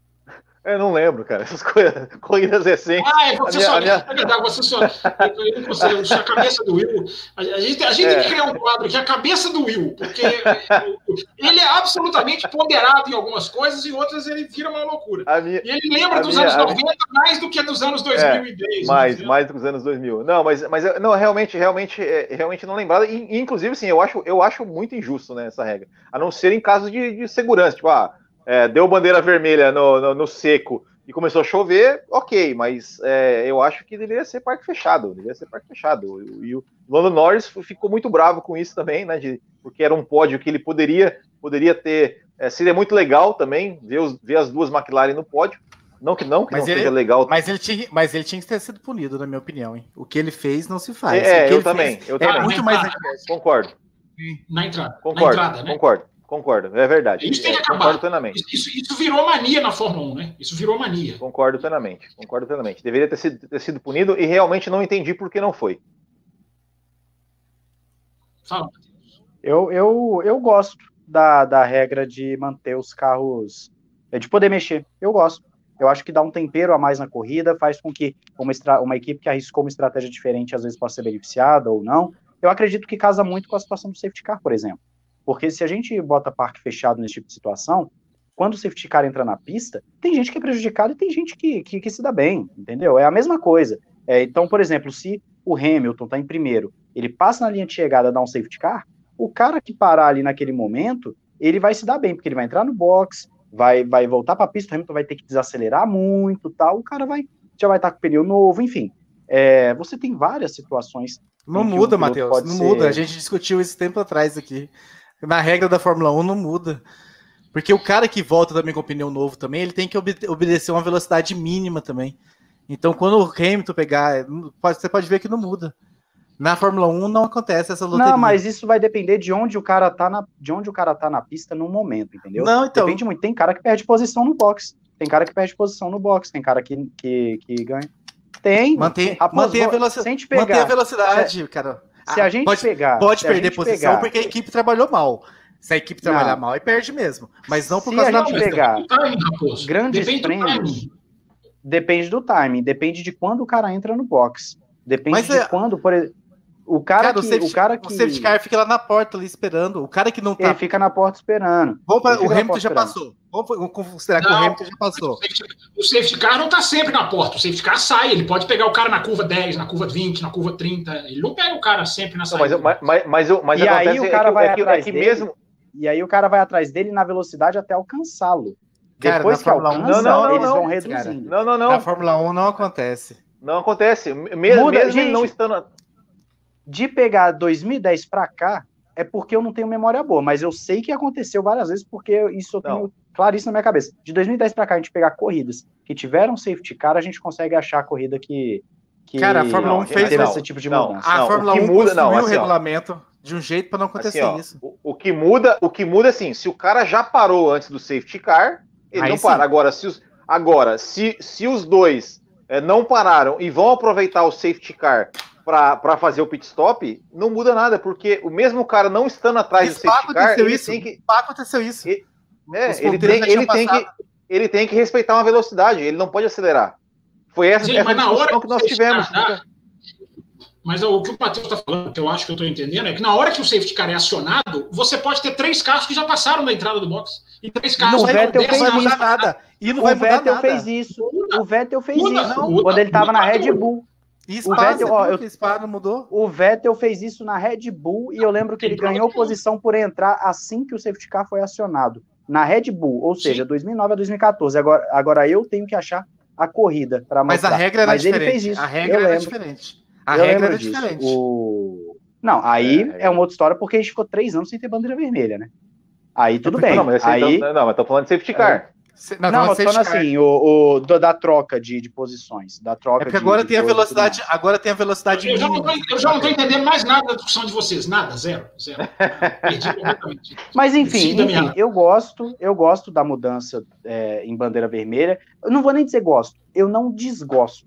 Eu não lembro, cara. Essas coisas, (laughs) corridas recentes. Ah, é, você só. Minha... É você só. Eu não consigo, a cabeça do Will. A gente, a gente é. tem que criar um quadro que é a cabeça do Will, porque ele é absolutamente ponderado em algumas coisas e outras ele vira uma loucura. Minha, e ele lembra dos anos 90 minha... mais do que dos anos 2010. É, mais, mais do que os anos 2000. Não, mas, mas não, realmente, realmente, é, realmente não lembrava. E, inclusive, sim, eu acho, eu acho muito injusto né, essa regra. A não ser em casos de, de segurança. Tipo, ah é, deu bandeira vermelha no, no, no, seco e começou a chover, ok, mas é, eu acho que deveria ser parque fechado, deveria ser parque fechado. E o Lando Norris ficou muito bravo com isso também, né? De, porque era um pódio que ele poderia, poderia ter. É, seria muito legal também ver, os, ver as duas McLaren no pódio. Não que não, que mas não ele, seja legal. Mas ele, tinha, mas ele tinha que ter sido punido, na minha opinião. Hein? O que ele fez não se faz. É, eu também, eu é também. muito mais. Concordo. Na entrada. Concordo, na entrada, né? concordo. Concordo, é verdade. Isso tem que acabar. Concordo plenamente. Isso, isso, virou mania na Fórmula 1, né? Isso virou mania. Concordo plenamente, concordo plenamente. Deveria ter sido, ter sido punido e realmente não entendi por que não foi. Fala. Eu, eu, eu gosto da, da regra de manter os carros, é, de poder mexer. Eu gosto. Eu acho que dá um tempero a mais na corrida, faz com que uma, uma equipe que arriscou uma estratégia diferente às vezes possa ser beneficiada ou não. Eu acredito que casa muito com a situação do safety car, por exemplo. Porque se a gente bota parque fechado nesse tipo de situação, quando o safety car entra na pista, tem gente que é prejudicada e tem gente que, que, que se dá bem, entendeu? É a mesma coisa. É, então, por exemplo, se o Hamilton está em primeiro, ele passa na linha de chegada, dá um safety car, o cara que parar ali naquele momento, ele vai se dar bem, porque ele vai entrar no box, vai, vai voltar para a pista, o Hamilton vai ter que desacelerar muito, tal, o cara vai já vai estar tá com pneu novo, enfim. É, você tem várias situações. Não muda, Matheus, não ser... muda. A gente discutiu esse tempo atrás aqui na regra da Fórmula 1 não muda. Porque o cara que volta também com pneu novo também, ele tem que obedecer uma velocidade mínima também. Então, quando o Hamilton pegar, pode, você pode ver que não muda. Na Fórmula 1 não acontece essa loteria. Não, mas isso vai depender de onde o cara tá na, de onde o cara tá na pista no momento, entendeu? Não, então. Depende muito. Tem cara que perde posição no box. Tem cara que perde posição no box. Tem cara que, que, que ganha. Tem. Mantém, mantém, a, velocidade, mantém a velocidade, é, cara. Se a gente pode, pegar. Pode perder posição pegar, porque a equipe trabalhou mal. Se a equipe trabalhar não. mal, aí perde mesmo. Mas não por Se causa a gente pegar grandes depende prêmios, do depende do timing, depende de quando o cara entra no box. Depende Mas de é... quando, por exemplo. O cara, cara, que, o, safety, o cara que. O safety car fica lá na porta ali esperando. O cara que não tá. Ele fica na porta esperando. Vamos o Hamilton já esperando. passou. Vamos considerar não, que o Hamilton já passou. O safety, o safety car não tá sempre na porta. O safety car sai. Ele pode pegar o cara na curva 10, na curva 20, na curva 30. Ele não pega o cara sempre na saída. Não, mas, mas, mas, mas, e aí o cara é vai é atrás é que dele, mesmo. E aí o cara vai atrás dele na velocidade até alcançá-lo. Depois que alcança, não, não, não, eles vão reduzindo. Não, não, não. Na Fórmula 1 não acontece. Não acontece. Mesmo, Muda, mesmo gente, não estando. De pegar 2010 para cá, é porque eu não tenho memória boa, mas eu sei que aconteceu várias vezes, porque isso eu tenho não. isso na minha cabeça. De 2010 para cá, a gente pegar corridas que tiveram safety car, a gente consegue achar a corrida que. que Cara, a Fórmula 1 fez esse tipo de mudança. A Fórmula 1 muda, não, assim, o regulamento de um jeito para não acontecer assim, ó, isso. O, o, que muda, o que muda assim, se o cara já parou antes do safety car, ele Aí não sim. para. Agora, se os, agora, se, se os dois é, não pararam e vão aproveitar o safety car para fazer o pit stop, não muda nada, porque o mesmo cara não estando atrás do safety car, ele isso. tem que. aconteceu isso. Ele, é, ele, tem, ele, tem que, ele tem que respeitar uma velocidade, ele não pode acelerar. Foi essa, Sim, essa discussão que nós tivemos. Tá, mas o que o Matheus está falando, que eu acho que eu estou entendendo, é que na hora que o safety car é acionado, você pode ter três carros que já passaram da entrada do box. E três carros o Vettel não mudar nada. E não o Vettel fez isso. O Vettel fez muda, isso muda, quando ele estava na Red Bull. Isso, o Vettel, ó, eu, Spa não mudou? O Vettel fez isso na Red Bull e eu lembro que ele ganhou posição por entrar assim que o safety car foi acionado. Na Red Bull, ou seja, Sim. 2009 a 2014. Agora, agora eu tenho que achar a corrida para mostrar. Mas a regra era Mas diferente. Ele fez isso. A regra era diferente. A eu regra era disso. diferente. O... Não, aí é, é, uma outra história porque a gente ficou três anos sem ter bandeira vermelha, né? Aí tudo bem. Não, mas aí... Então, não, mas tô falando de safety car. Não, não mostrando assim, o, o, da troca de, de posições. Da troca é porque agora de, tem a velocidade. Agora tem a velocidade. Eu, já não, tô, eu já não tô entendendo mais nada da discussão de vocês. Nada, zero. zero. (laughs) Perdi completamente. Mas enfim, enfim eu gosto, eu gosto da mudança é, em bandeira vermelha. Eu não vou nem dizer gosto, eu não desgosto.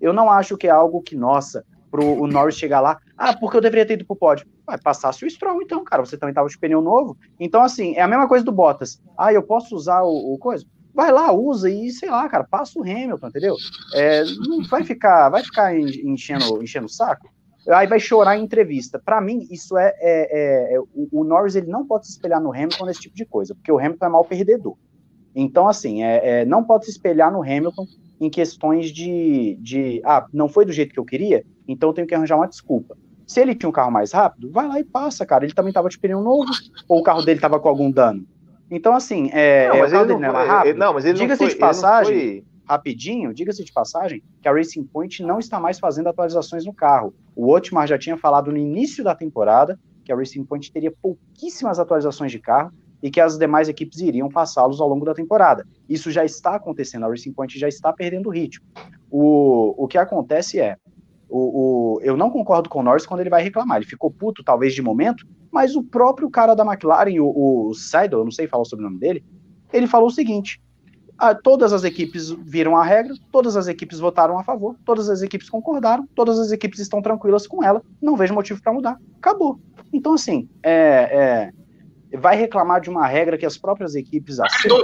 Eu não acho que é algo que, nossa, pro o Norris chegar lá, ah, porque eu deveria ter ido pro pódio. Vai, passasse o Stroll, então, cara, você também tava de pneu novo. Então, assim, é a mesma coisa do Bottas. Ah, eu posso usar o, o coisa? Vai lá, usa e, sei lá, cara, passa o Hamilton, entendeu? É, não vai ficar, vai ficar enchendo, enchendo o saco. Aí vai chorar em entrevista. Para mim, isso é, é, é, é o, Norris ele não pode se espelhar no Hamilton nesse tipo de coisa, porque o Hamilton é mal perdedor. Então, assim, é, é, não pode se espelhar no Hamilton em questões de, de, ah, não foi do jeito que eu queria, então eu tenho que arranjar uma desculpa. Se ele tinha um carro mais rápido, vai lá e passa, cara. Ele também estava de pneu novo, ou o carro dele estava com algum dano. Então, assim, é, não, é, o carro dele não era rápido. Ele, não, mas ele diga-se de passagem, rapidinho, diga-se de passagem, que a Racing Point não está mais fazendo atualizações no carro. O Otmar já tinha falado no início da temporada que a Racing Point teria pouquíssimas atualizações de carro e que as demais equipes iriam passá-los ao longo da temporada. Isso já está acontecendo, a Racing Point já está perdendo ritmo. O, o que acontece é, o, o, eu não concordo com o Norris quando ele vai reclamar. Ele ficou puto, talvez, de momento, mas o próprio cara da McLaren, o, o Seidel, eu não sei falar sobre o nome dele, ele falou o seguinte: ah, todas as equipes viram a regra, todas as equipes votaram a favor, todas as equipes concordaram, todas as equipes estão tranquilas com ela, não vejo motivo para mudar. Acabou. Então, assim, é, é, vai reclamar de uma regra que as próprias equipes aceitam.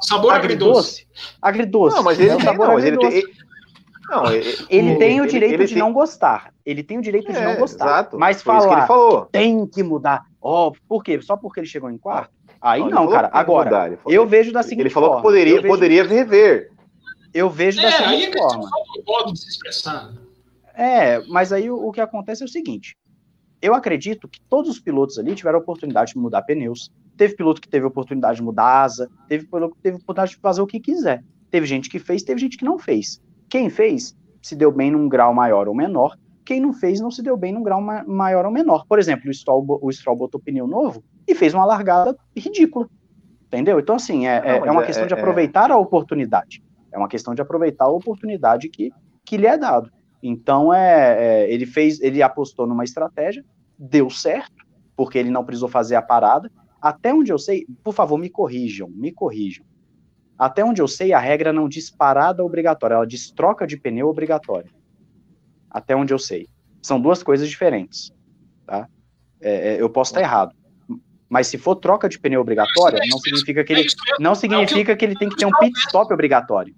Sabor agridoce. Agridoce. Não, mas ele, é sabor não, agridoce. Ele, não, ele, ele tem o direito ele, de não gostar. Ele tem o direito é, de não é, gostar. Exato. Mas falar tem que mudar. Ó, oh, por quê? Só porque ele chegou em quarto? Aí não, não cara. Agora, mudar, eu vejo da seguinte forma. Ele falou forma. que poderia, vejo... poderia rever. Eu vejo é, da seguinte aí forma. Pode se expressar. É, mas aí o, o que acontece é o seguinte. Eu acredito que todos os pilotos ali tiveram a oportunidade de mudar pneus. Teve piloto que teve a oportunidade de mudar asa, teve piloto que teve a oportunidade de fazer o que quiser. Teve gente que fez, teve gente que não fez. Quem fez se deu bem num grau maior ou menor, quem não fez não se deu bem num grau ma maior ou menor. Por exemplo, o Stroll, o Stroll botou pneu novo e fez uma largada ridícula. Entendeu? Então, assim, é, é, é uma é, questão de é, é. aproveitar a oportunidade. É uma questão de aproveitar a oportunidade que, que lhe é dado. Então, é, é, ele fez, ele apostou numa estratégia, deu certo, porque ele não precisou fazer a parada. Até onde eu sei, por favor, me corrijam, me corrijam. Até onde eu sei, a regra não diz parada obrigatória, ela diz troca de pneu obrigatória. Até onde eu sei. São duas coisas diferentes. Tá? É, é, eu posso estar errado. Mas se for troca de pneu obrigatória, não significa que ele, não significa que ele tem que ter um pit stop obrigatório.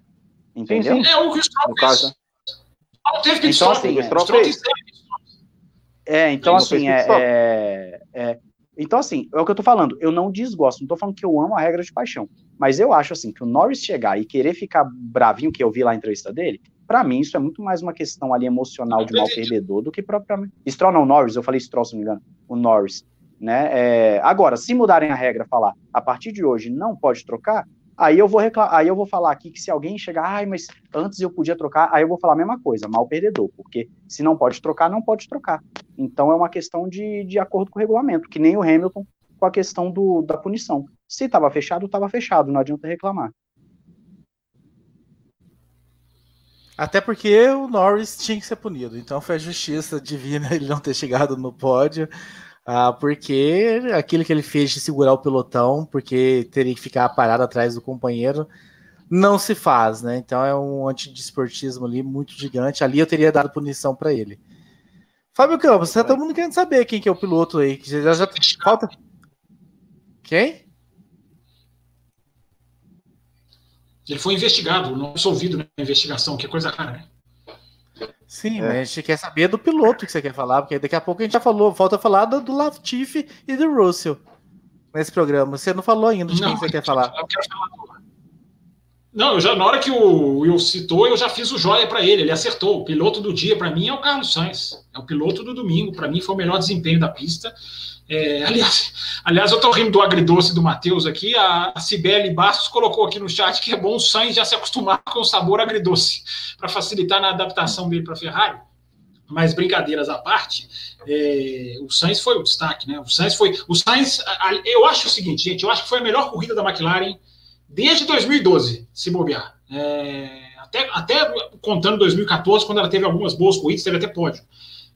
Entendeu? É o que o Stroll. Não teve pit então, Assim, é, é, então assim, é, é, é, então assim, é o que eu tô falando, eu não desgosto, não tô falando que eu amo a regra de paixão, mas eu acho assim que o Norris chegar e querer ficar bravinho, que eu vi lá na entrevista dele, para mim isso é muito mais uma questão ali emocional de mal perdedor do que propriamente. Stroll não, Norris, eu falei Stroll, se não me engano, o Norris. Né? É, agora, se mudarem a regra, falar a partir de hoje não pode trocar, aí eu vou reclamar, aí eu vou falar aqui que se alguém chegar, ai, mas antes eu podia trocar, aí eu vou falar a mesma coisa, mal perdedor, porque se não pode trocar, não pode trocar. Então é uma questão de, de acordo com o regulamento, que nem o Hamilton com a questão do, da punição. Se estava fechado, estava fechado, não adianta reclamar. Até porque o Norris tinha que ser punido, então foi a justiça divina (laughs) ele não ter chegado no pódio, ah, porque aquilo que ele fez de segurar o pelotão, porque teria que ficar parado atrás do companheiro, não se faz, né? Então é um antidesportismo ali muito gigante. Ali eu teria dado punição para ele. Fábio Campos, tá todo mundo querendo saber quem que é o piloto aí, que já, já falta. Quem? Ele foi investigado, não absolvido na investigação, que é coisa cara, né? Sim, é. mas a gente quer saber do piloto que você quer falar, porque daqui a pouco a gente já falou, falta falar do, do Latifi e do Russell nesse programa. Você não falou ainda de não, quem você quer falar. Eu quero falar do... Não, já, na hora que o Will citou, eu já fiz o joia para ele, ele acertou. O piloto do dia, para mim, é o Carlos Sainz. É o piloto do domingo, para mim, foi o melhor desempenho da pista. É, aliás, (laughs) aliás, eu estou rindo do agridoce do Matheus aqui. A, a Cibele Bastos colocou aqui no chat que é bom o Sainz já se acostumar com o sabor agridoce, para facilitar na adaptação dele para a Ferrari. Mas brincadeiras à parte, é, o Sainz foi o destaque, né? O Sainz foi. O Sainz, eu acho o seguinte, gente, eu acho que foi a melhor corrida da McLaren desde 2012, se bobear. É, até, até contando 2014, quando ela teve algumas boas corridas, teve até pódio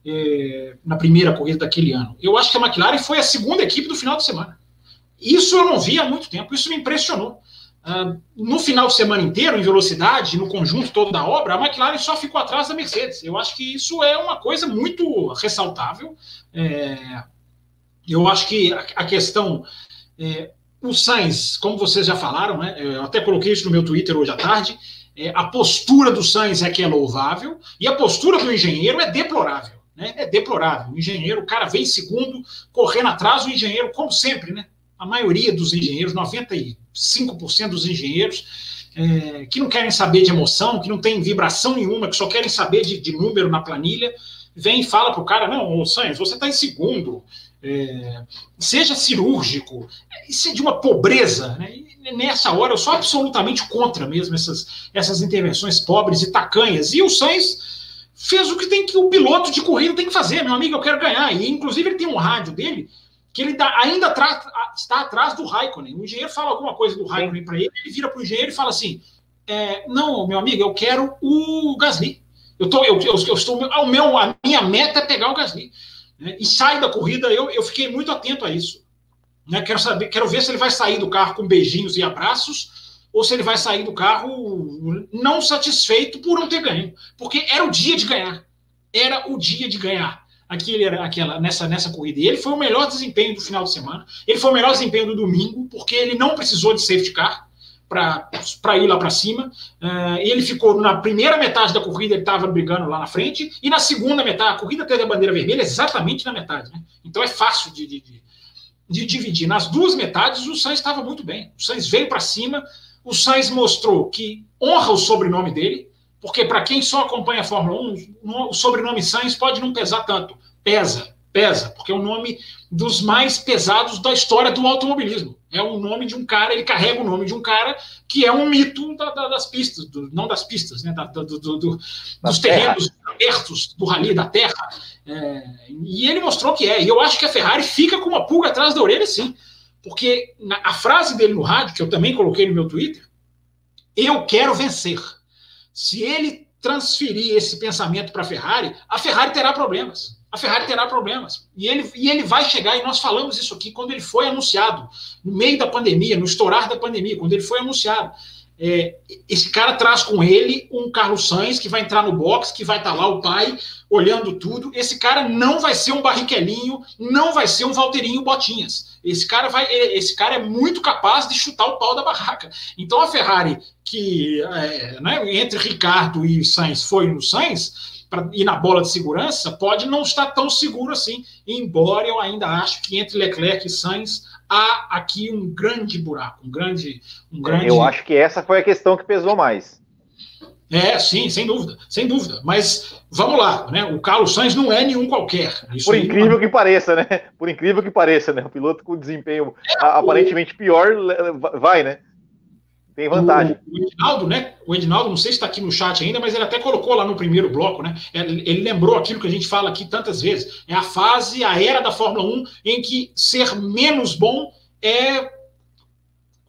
é, na primeira corrida daquele ano. Eu acho que a McLaren foi a segunda equipe do final de semana. Isso eu não vi há muito tempo, isso me impressionou. Uh, no final de semana inteiro, em velocidade, no conjunto todo da obra, a McLaren só ficou atrás da Mercedes. Eu acho que isso é uma coisa muito ressaltável. É, eu acho que a, a questão. É, o Sainz, como vocês já falaram, né, eu até coloquei isso no meu Twitter hoje à tarde. É, a postura do Sainz é que é louvável e a postura do engenheiro é deplorável. Né? É deplorável. O engenheiro, o cara vem segundo, correndo atrás, o engenheiro, como sempre, né? A maioria dos engenheiros, 95% dos engenheiros, é, que não querem saber de emoção, que não tem vibração nenhuma, que só querem saber de, de número na planilha, vem e fala para o cara: não, Sainz, você está em segundo, é, seja cirúrgico. Isso é de uma pobreza. Né? nessa hora eu sou absolutamente contra mesmo essas, essas intervenções pobres e tacanhas. E o Sainz fez o que tem que o piloto de corrida tem que fazer, meu amigo, eu quero ganhar. E inclusive ele tem um rádio dele que ele tá, ainda está atrás do Raikkonen. O engenheiro fala alguma coisa do Raikkonen para ele, ele vira para o engenheiro e fala assim: é, não, meu amigo, eu quero o Gasly. Eu, tô, eu, eu, eu estou, ao meu, a minha meta é pegar o Gasly. Né? E sai da corrida, eu, eu fiquei muito atento a isso. Né? Quero saber, quero ver se ele vai sair do carro com beijinhos e abraços ou se ele vai sair do carro não satisfeito por não ter ganho. Porque era o dia de ganhar. Era o dia de ganhar. Aquele, aquela, nessa, nessa corrida. E ele foi o melhor desempenho do final de semana. Ele foi o melhor desempenho do domingo, porque ele não precisou de safety car para ir lá para cima. Uh, ele ficou na primeira metade da corrida, ele estava brigando lá na frente, e na segunda metade, a corrida teve a bandeira vermelha exatamente na metade. Né? Então é fácil de, de, de, dividir. Nas duas metades, o Sainz estava muito bem. O Sainz veio para cima, o Sainz mostrou que honra o sobrenome dele, porque para quem só acompanha a Fórmula 1, o sobrenome Sainz pode não pesar tanto. Pesa, pesa, porque é o nome dos mais pesados da história do automobilismo. É o nome de um cara, ele carrega o nome de um cara que é um mito da, da, das pistas, do, não das pistas, né, da, do, do, dos terrenos abertos do rally da terra. É, e ele mostrou que é. E eu acho que a Ferrari fica com uma pulga atrás da orelha, sim. Porque na, a frase dele no rádio, que eu também coloquei no meu Twitter, eu quero vencer. Se ele transferir esse pensamento para a Ferrari, a Ferrari terá problemas. A Ferrari terá problemas. E ele, e ele vai chegar, e nós falamos isso aqui quando ele foi anunciado, no meio da pandemia, no estourar da pandemia, quando ele foi anunciado. É, esse cara traz com ele um Carlos Sainz que vai entrar no box, que vai estar tá lá o pai olhando tudo. Esse cara não vai ser um Barrichellinho, não vai ser um Valterinho Botinhas. Esse cara vai, esse cara é muito capaz de chutar o pau da barraca. Então a Ferrari que é, né, entre Ricardo e Sainz foi no Sainz para ir na bola de segurança pode não estar tão seguro assim. Embora eu ainda acho que entre Leclerc e Sainz há aqui um grande buraco, um grande, um grande. Eu acho que essa foi a questão que pesou mais. É, sim, sem dúvida, sem dúvida. Mas vamos lá, né? O Carlos Sainz não é nenhum qualquer. Isso Por incrível que pareça, né? Por incrível que pareça, né? O piloto com desempenho é, aparentemente o... pior vai, né? Tem vantagem. O, o Edinaldo, né? O Edinaldo, não sei se está aqui no chat ainda, mas ele até colocou lá no primeiro bloco, né? Ele, lembrou aquilo que a gente fala aqui tantas vezes. É a fase, a era da Fórmula 1 em que ser menos bom é,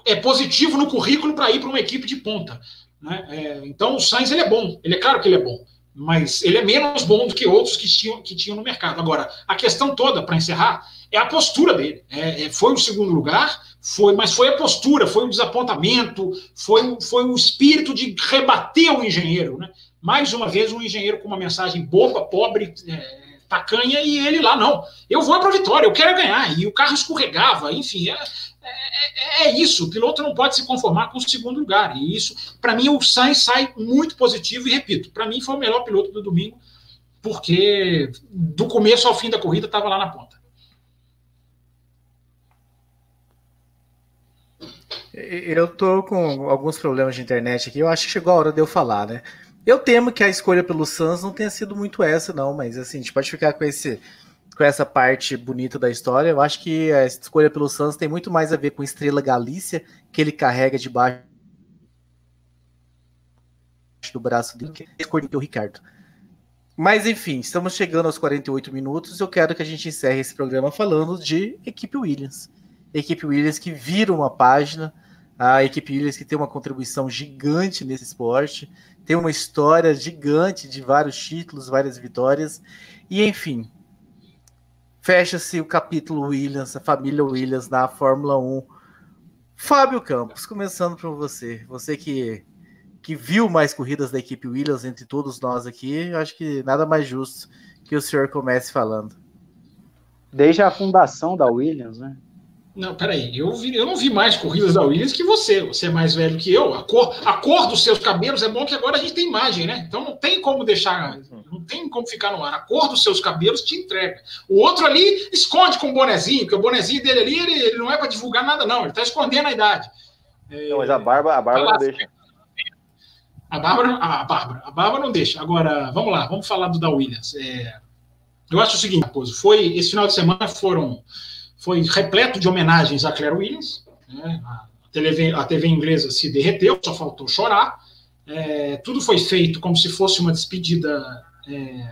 é positivo no currículo para ir para uma equipe de ponta. Né? É, então o Sainz ele é bom, ele é claro que ele é bom, mas ele é menos bom do que outros que tinham, que tinham no mercado. Agora, a questão toda, para encerrar, é a postura dele. É, é, foi o segundo lugar, foi, mas foi a postura, foi o desapontamento, foi, foi o espírito de rebater o engenheiro. Né? Mais uma vez, um engenheiro com uma mensagem boba, pobre, é, tacanha, e ele lá, não. Eu vou para a vitória, eu quero ganhar. E o carro escorregava, enfim. É, é, é, isso, o piloto não pode se conformar com o segundo lugar. E isso, para mim, o Sainz sai muito positivo, e repito, para mim foi o melhor piloto do domingo, porque do começo ao fim da corrida estava lá na ponta. Eu tô com alguns problemas de internet aqui. Eu acho que chegou a hora de eu falar, né? Eu temo que a escolha pelo Suns não tenha sido muito essa, não, mas assim, a gente pode ficar com esse com essa parte bonita da história. Eu acho que a escolha pelo Suns tem muito mais a ver com Estrela Galícia, que ele carrega debaixo do braço dele, que é o Ricardo. Mas enfim, estamos chegando aos 48 minutos. Eu quero que a gente encerre esse programa falando de equipe Williams. Equipe Williams que vira uma página A equipe Williams que tem uma contribuição gigante nesse esporte, tem uma história gigante de vários títulos, várias vitórias, e enfim, fecha-se o capítulo Williams, a família Williams na Fórmula 1. Fábio Campos, começando por você, você que, que viu mais corridas da equipe Williams entre todos nós aqui, acho que nada mais justo que o senhor comece falando. Desde a fundação da Williams, né? Não, peraí, eu, vi, eu não vi mais corridas da Williams que você. Você é mais velho que eu. A cor, a cor dos seus cabelos é bom que agora a gente tem imagem, né? Então não tem como deixar, não tem como ficar no ar. A cor dos seus cabelos te entrega. O outro ali esconde com o bonezinho, porque o bonezinho dele ali, ele, ele não é para divulgar nada, não. Ele está escondendo a idade. É, não, mas a barba, a barba não deixa. A Bárbara, a Bárbara, a Bárbara não deixa. Agora, vamos lá, vamos falar do da Williams. É, eu acho o seguinte, foi esse final de semana foram foi repleto de homenagens a Claire Williams. Né? A, TV, a, TV, inglesa se derreteu, só faltou chorar. É, tudo foi feito como se fosse uma despedida é,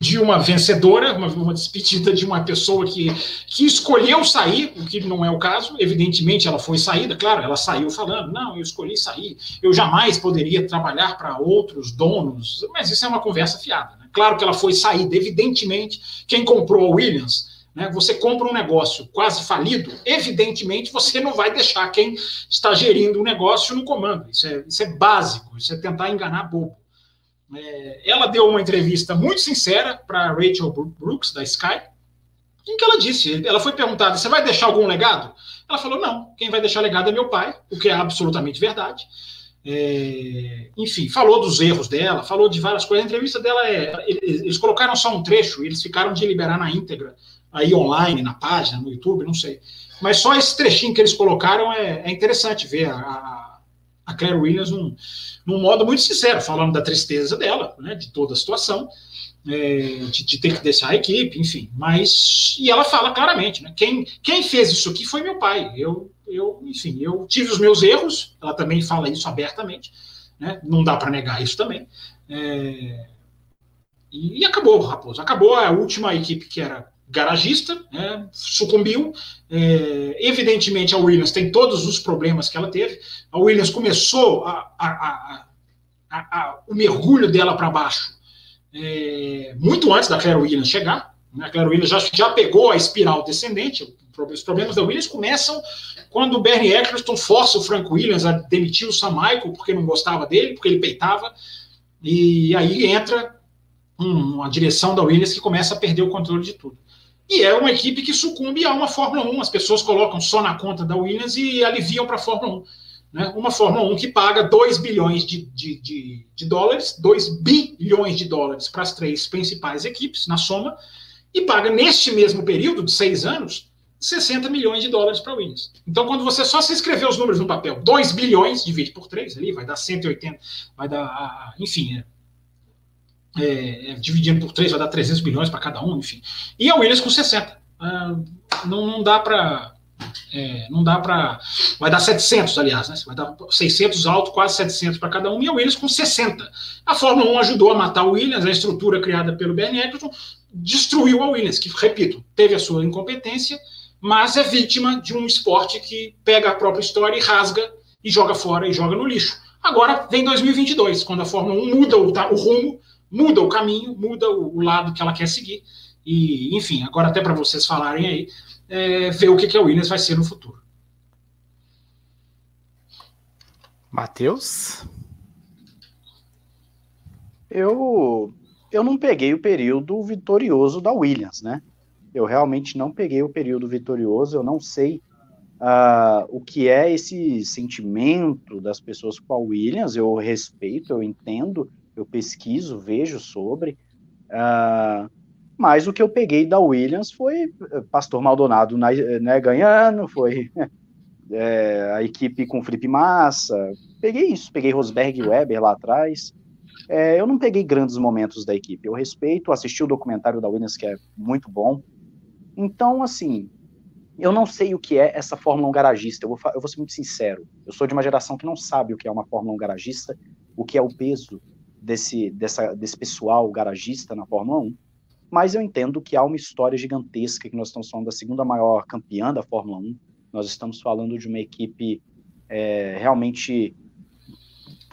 de uma vencedora, uma, uma, despedida de uma pessoa que, que escolheu sair, o que não é o caso. Evidentemente, ela foi saída, claro, ela saiu falando: não, eu escolhi sair, eu jamais poderia trabalhar para outros donos, mas isso é uma conversa fiada. Né? Claro que ela foi saída, evidentemente, quem comprou a Williams né? Você compra um negócio quase falido, evidentemente você não vai deixar quem está gerindo o negócio no comando. Isso é, isso é básico, isso é tentar enganar bobo. É, ela deu uma entrevista muito sincera para Rachel Brooks, da Sky, em que ela disse: ela foi perguntada, você vai deixar algum legado? Ela falou: não, quem vai deixar legado é meu pai, o que é absolutamente verdade. É, enfim, falou dos erros dela, falou de várias coisas. A entrevista dela é. Eles colocaram só um trecho, eles ficaram de liberar na íntegra aí online, na página, no YouTube, não sei. Mas só esse trechinho que eles colocaram é, é interessante ver a, a Claire Williams num, num modo muito sincero, falando da tristeza dela, né, de toda a situação, é, de, de, ter que deixar a equipe, enfim. Mas, e ela fala claramente, né, quem, quem fez isso aqui foi meu pai. Eu, eu, enfim, eu tive os meus erros, ela também fala isso abertamente, né, não dá para negar isso também. É, e acabou, Raposo. Acabou a última equipe que era garagista, né, sucumbiu. É, evidentemente, a Williams tem todos os problemas que ela teve. A Williams começou a, a, a, o mergulho dela para baixo é, muito antes da Claire Williams chegar. Né, a Claire Williams já, já pegou a espiral descendente. Os problemas da Williams começam quando o Bernie Eccleston força o Frank Williams a demitir o Sam Michael porque não gostava dele, porque ele peitava. E aí entra uma direção da Williams que começa a perder o controle de tudo. E é uma equipe que sucumbe a uma Fórmula 1. As pessoas colocam só na conta da Williams e aliviam para a Fórmula 1. Né? Uma Fórmula 1 que paga 2 bilhões de, de, de, de dólares, 2 bilhões de dólares para as três principais equipes, na soma, e paga neste mesmo período de seis anos 60 milhões de dólares para a Williams. Então, quando você só se escrever os números no papel, 2 bilhões, divide por 3 ali, vai dar 180, vai dar, enfim, é é, dividindo por três, vai dar 300 bilhões para cada um, enfim. E a Williams com 60. Ah, não, não dá para. É, não dá para. Vai dar 700, aliás, né? Vai dar 600 alto, quase 700 para cada um, e a Williams com 60. A Fórmula 1 ajudou a matar o Williams, a estrutura criada pelo Ben Eccleston destruiu a Williams, que, repito, teve a sua incompetência, mas é vítima de um esporte que pega a própria história e rasga e joga fora e joga no lixo. Agora vem 2022, quando a Fórmula 1 muda o, o rumo muda o caminho, muda o, lado que ela quer seguir. E, enfim, agora até para vocês falarem aí, é, ver o que, que a Williams vai ser no futuro. Matheus? Eu, eu não peguei o período vitorioso da Williams, né? Eu realmente não peguei o período vitorioso, eu não sei uh, o que é esse sentimento das pessoas com a Williams, eu respeito, eu entendo, eu pesquiso, vejo sobre, uh, mas o que eu peguei da Williams foi eh, Pastor Maldonado né, ganhando, foi (laughs) é, a equipe com Felipe Massa, peguei isso, peguei Rosberg e Weber lá atrás, é, eu não peguei grandes momentos da equipe, eu respeito, assisti o documentário da Williams, que é muito bom, então, assim, eu não sei o que é essa Fórmula 1 garagista, eu vou, eu vou ser muito sincero, eu sou de uma geração que não sabe o que é uma Fórmula 1 garagista, o que é o peso desse, dessa, desse pessoal garagista na Fórmula 1, mas eu entendo que há uma história gigantesca, que nós estamos falando da segunda maior campeã da Fórmula 1, nós estamos falando de uma equipe é, realmente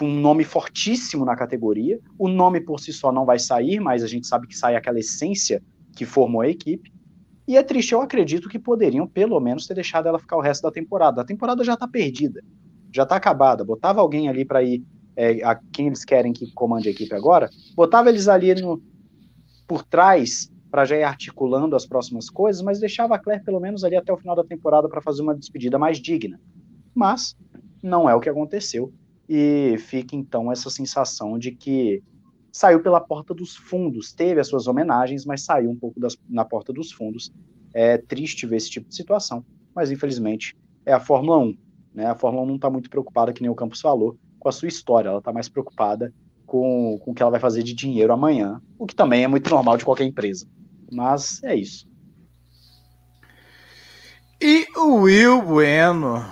um nome fortíssimo na categoria. O nome por si só não vai sair, mas a gente sabe que sai aquela essência que formou a equipe. E é triste, eu acredito que poderiam pelo menos ter deixado ela ficar o resto da temporada. A temporada já está perdida, já está acabada. Botava alguém ali para ir é, a quem eles querem que comande a equipe agora, botava eles ali no, por trás para já ir articulando as próximas coisas, mas deixava a Claire pelo menos ali até o final da temporada para fazer uma despedida mais digna. Mas não é o que aconteceu e fica então essa sensação de que saiu pela porta dos fundos, teve as suas homenagens, mas saiu um pouco das, na porta dos fundos. É triste ver esse tipo de situação, mas infelizmente é a Fórmula 1. Né? A Fórmula 1 não está muito preocupada, que nem o Campos falou, com a sua história, ela está mais preocupada com, com o que ela vai fazer de dinheiro amanhã, o que também é muito (laughs) normal de qualquer empresa. Mas é isso. E o Will Bueno?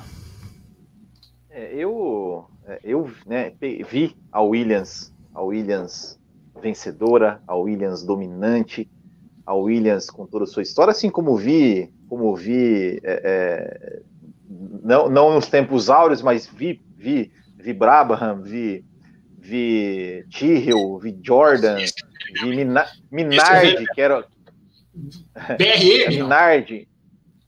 É, eu é, eu né, vi a Williams, a Williams vencedora, a Williams dominante, a Williams com toda a sua história, assim como vi, como vi, é, é, não, não nos tempos áureos, mas vi, vi, vi Brabham, vi, vi Tyrrell, vi Jordan, vi Mina, Minardi, que era BRM, (laughs) Minardi,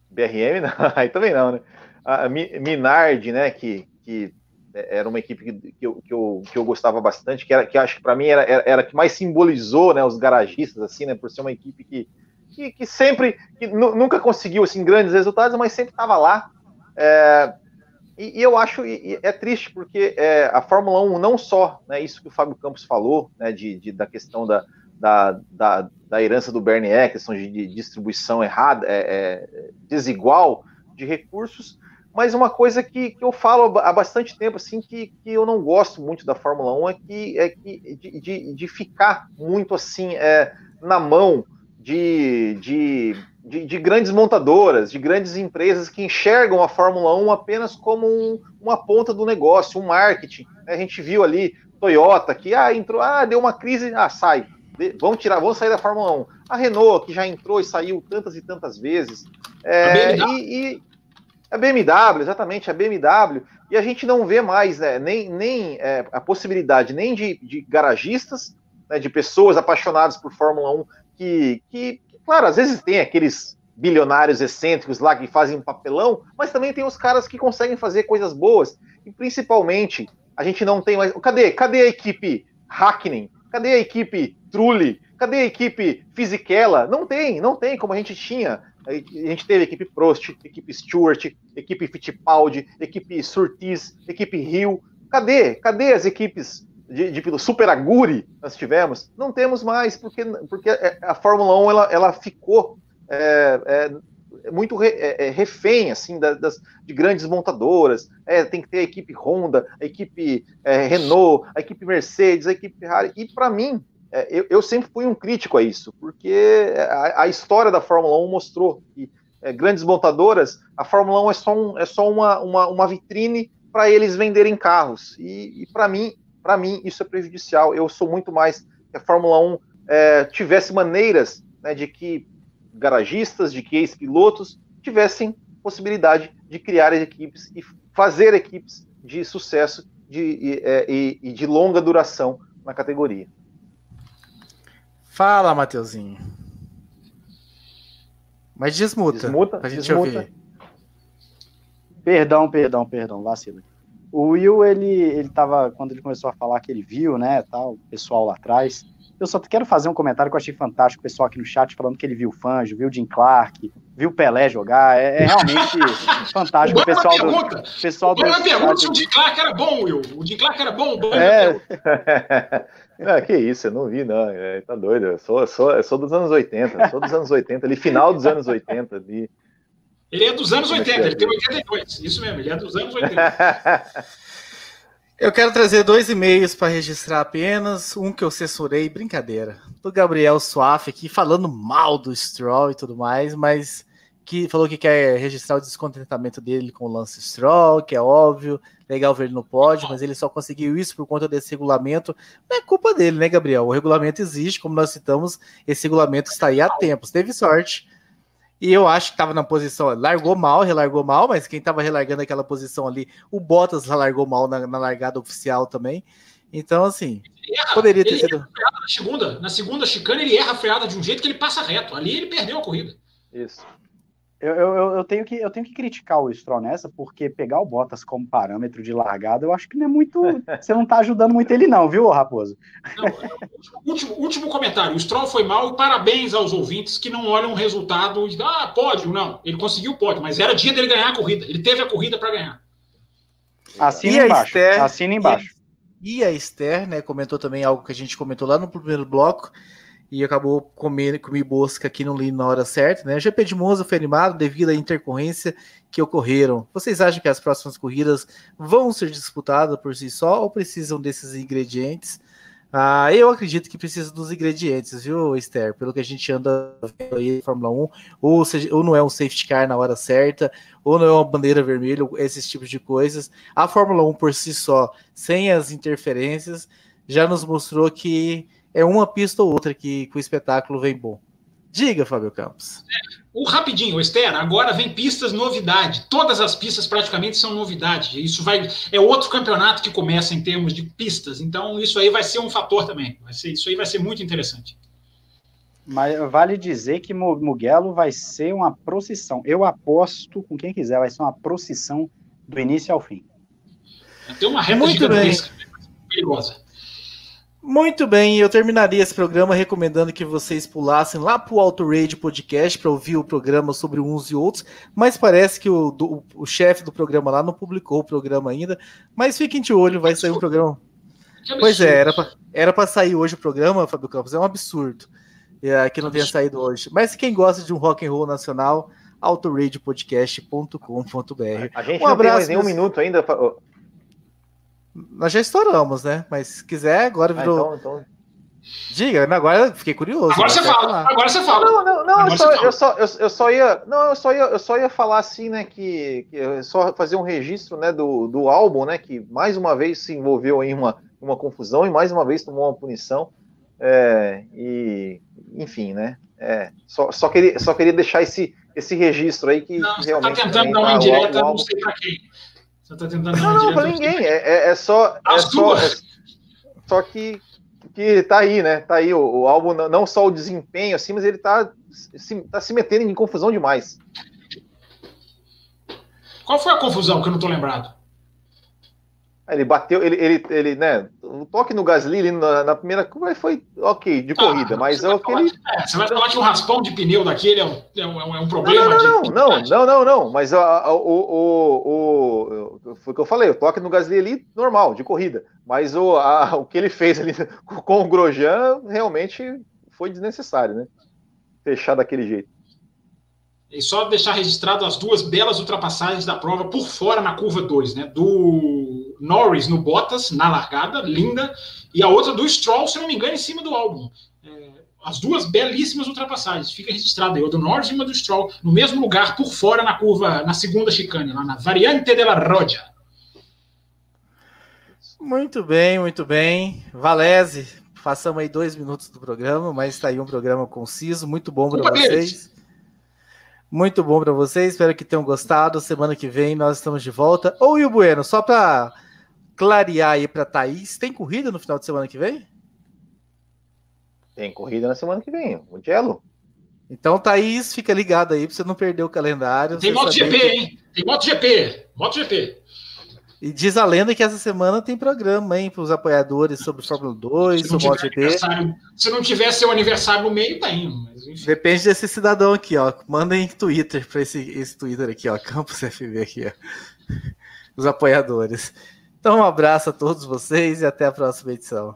BRM, não, (laughs) aí também não, né? A Minardi, né, que, que era uma equipe que, que, eu, que, eu, que eu gostava bastante, que, era, que acho que para mim era, era, era que mais simbolizou né, os garagistas, assim, né, por ser uma equipe que, que, que sempre, que nunca conseguiu assim, grandes resultados, mas sempre estava lá. É, e, e, eu acho, e, é triste, porque é, a Fórmula 1, não só né, isso que o Fábio Campos falou, né, de, de da questão da, da, da, da, herança do Bernier, questão de, de distribuição errada, é, é, desigual de recursos, mas uma coisa que, que eu falo há bastante tempo, assim, que, que eu não gosto muito da Fórmula 1 é que, é que de, de, de ficar muito assim é, na mão de, de, de, de, grandes montadoras, de grandes empresas que enxergam a Fórmula 1 apenas como um, uma ponta do negócio, um marketing. A gente viu ali Toyota que ah, entrou, ah, deu uma crise, ah, sai. Vamos tirar, vamos sair da Fórmula 1. A Renault, que já entrou e saiu tantas e tantas vezes. É, e, e a BMW, exatamente, a BMW, e a gente não vê mais né, nem, nem é, a possibilidade nem de, de garagistas, né, de pessoas apaixonadas por Fórmula 1, que, que, claro, às vezes tem aqueles bilionários excêntricos lá que fazem papelão, mas também tem os caras que conseguem fazer coisas boas, e principalmente, a gente não tem mais. Cadê? Cadê a equipe Hackney? Cadê a equipe Trulli? Cadê a equipe Fisichella? Não tem, não tem como a gente tinha a gente teve equipe Prost, equipe Stewart, equipe Fittipaldi, equipe Surtees, equipe Rio. Cadê? Cadê as equipes de, de Super Aguri nós tivemos? Não temos mais, porque, porque a Fórmula 1 ela, ela ficou é, é, muito re, é, é refém assim, das, de grandes montadoras. É, tem que ter a equipe Honda, a equipe é, Renault, a equipe Mercedes, a equipe Ferrari. E para mim, é, eu, eu, sempre fui um crítico a isso, porque a, a história da Fórmula 1 mostrou que é, grandes montadoras, a Fórmula 1 é só, um, é só uma, uma, uma vitrine para eles venderem carros. E, e para mim, para mim, isso é prejudicial. Eu sou muito mais que a Fórmula 1 é, tivesse maneiras né, de que garagistas, de que ex-pilotos tivessem possibilidade de criar equipes e fazer equipes de sucesso de, e, é, e, e de longa duração na categoria. Fala, Mateuzinho. Mas desmuta. Desmuta, pra gente desmuta. ouvir. Perdão, perdão, perdão, vacila. O Will, ele, ele tava, quando ele começou a falar que ele viu, né, tal, o pessoal lá atrás, eu só quero fazer um comentário que eu achei fantástico, o pessoal aqui no chat falando que ele viu o Fanjo, viu o Jim Clark, viu o Pelé jogar, é, é realmente (laughs) fantástico. O pessoal do... Pessoal do pergunta se o Jim Clark era bom, Will. O Jim Clark era bom? É. (laughs) Ah, que isso, eu não vi, não. É, tá doido. Eu sou, sou, eu sou dos anos 80, sou dos anos 80, ali, final dos anos 80. Ali. Ele é dos anos 80, ele tem 82. Isso mesmo, ele é dos anos 80. (laughs) Eu quero trazer dois e-mails para registrar apenas. Um que eu censurei, brincadeira, do Gabriel Suaf aqui, falando mal do Stroll e tudo mais, mas que falou que quer registrar o descontentamento dele com o Lance Stroll, que é óbvio, legal ver ele no pódio, mas ele só conseguiu isso por conta desse regulamento. Não é culpa dele, né, Gabriel? O regulamento existe, como nós citamos, esse regulamento está aí há tempos. Teve sorte. E eu acho que estava na posição, largou mal, relargou mal, mas quem estava relargando aquela posição ali, o Bottas largou mal na, na largada oficial também. Então, assim, Erra, poderia ter sido. erra a freada na segunda, na segunda chicane, ele erra a freada de um jeito que ele passa reto. Ali ele perdeu a corrida. Isso. Eu, eu, eu- tenho que, eu tenho que criticar o Stroll nessa, porque pegar o Bottas como parâmetro de largada, eu acho que não é muito. (laughs) Você não tá ajudando muito ele, não, viu, Raposo? Não, último, último comentário. O Stroll foi mal e parabéns aos ouvintes que não olham o resultado e ah, pódio. Não, ele conseguiu o pódio, mas era dia dele ganhar a corrida. Ele teve a corrida para ganhar. Assina E a embaixo. Esther- Assina embaixo. E a Esther, né, comentou também algo que a gente comentou lá no primeiro bloco e acabou comendo comi bosca aqui no li na hora certa, né? O GP de Monza foi animado devido à intercorrência que ocorreram. Vocês acham que as próximas corridas vão ser disputadas por si só ou precisam desses ingredientes? Ah, eu acredito que precisa dos ingredientes, viu, Esther? Pelo que a gente anda vendo aí Fórmula 1, ou, seja, ou não é um safety car na hora certa, ou não é uma bandeira vermelha, esses tipos de coisas. A Fórmula 1 por si só, sem as interferências, já nos mostrou que é uma pista ou outra que, que o espetáculo vem bom. Diga, Fábio Campos. O rapidinho, Esther, agora vem pistas novidade. Todas as pistas praticamente são novidade. Isso vai é outro campeonato que começa em termos de pistas. Então isso aí vai ser um fator também. Vai ser, isso aí vai ser muito interessante. Mas vale dizer que Mu- Mugello vai ser uma procissão. Eu aposto com quem quiser, vai ser uma procissão do início ao fim. Tem uma reta Muito gigantesca, perigosa. Muito bem, eu terminaria esse programa recomendando que vocês pulassem lá pro Auto Raid Podcast para ouvir o programa sobre uns e outros, mas parece que o, do- o chefe do programa lá não publicou o programa ainda, mas fiquem de olho, vai sair um programa. Que Pois é, era pra, era pra sair hoje o programa, Fábio Campos, é um absurdo é, que não tenha saído hoje. Mas quem gosta de um rock and roll nacional, autoradiopodcast.com.br. A gente Um não abraço, tem mais nenhum meus- minuto ainda. Nós já estouramos, né? Mas se quiser, agora ah, virou. então, então... Diga, agora eu fiquei curioso. Agora você fala. falar. Agora você fala. Não, não, não, eu só, eu, só, eu, eu só ia. Não, eu só ia, eu só ia falar assim, né? Que, que eu só fazer um registro né, do, do álbum, né? Que mais uma vez se envolveu em uma, uma confusão e mais uma vez tomou uma punição. É, e, enfim, né? É, só, só, queria, só queria deixar esse, esse registro aí que, Não, que você está realmente. tentando também dar uma tá- indireta, álbum- não sei para quem. Você está tentando dar Não, não, pra sei ninguém. É, é, é só. É As só, é só que, que tá aí, né? Tá aí o, o álbum, não- só o desempenho, assim, mas ele tá se, tá se metendo em confusão demais. Qual foi a confusão que eu não estou lembrado? Ele bateu, ele, ele, ele, né? O toque no Gasly ali na, na primeira curva foi ok, de corrida, Ah, mas é o que ele. é, você vai falar que um raspão de pneu daquele é um, é um, é um Não, problema não, não, de. não, não, não, não, mas a- a- o, o, o, foi o que eu falei, o toque no Gasly ali, normal, de corrida. Mas o, a- o que ele fez ali (laughs) com o Grosjean realmente foi desnecessário, né? Fechar daquele jeito. E só deixar registrado as duas belas ultrapassagens da prova por fora na curva 2, né? Do Norris no Bottas, na largada, linda, e a outra do Stroll, se não me engano, em cima do álbum. É, as duas belíssimas ultrapassagens, fica registrado aí, uma do Norris e uma do Stroll, no mesmo lugar, por fora na curva, na segunda chicane, lá na Variante de la Roja. Muito bem, muito bem. Valese, façamos aí dois minutos do programa, mas está aí um programa conciso, muito bom para Culpa deles. Muito bom para vocês, espero que tenham gostado. Semana que vem nós estamos de volta. Ô, Will Bueno, só para clarear aí para Thaís, tem corrida no final de semana que vem? Tem corrida na semana que vem, o Jello. Então, Thaís, fica ligado aí para você não perder o calendário. Tem MotoGP, que- hein? Tem MotoGP. MotoGP. E diz a lenda que essa semana tem programa, hein, para os apoiadores sobre Fórmula 2, Se não, sobre tiver MotoGP. aniversário- se não tiver seu aniversário no meio. Mas, enfim. Depende desse cidadão aqui, ó. Mandem Twitter para esse, esse Twitter aqui, ó. Campus FB aqui, ó. Os apoiadores. Então, um abraço a todos vocês e até a próxima edição.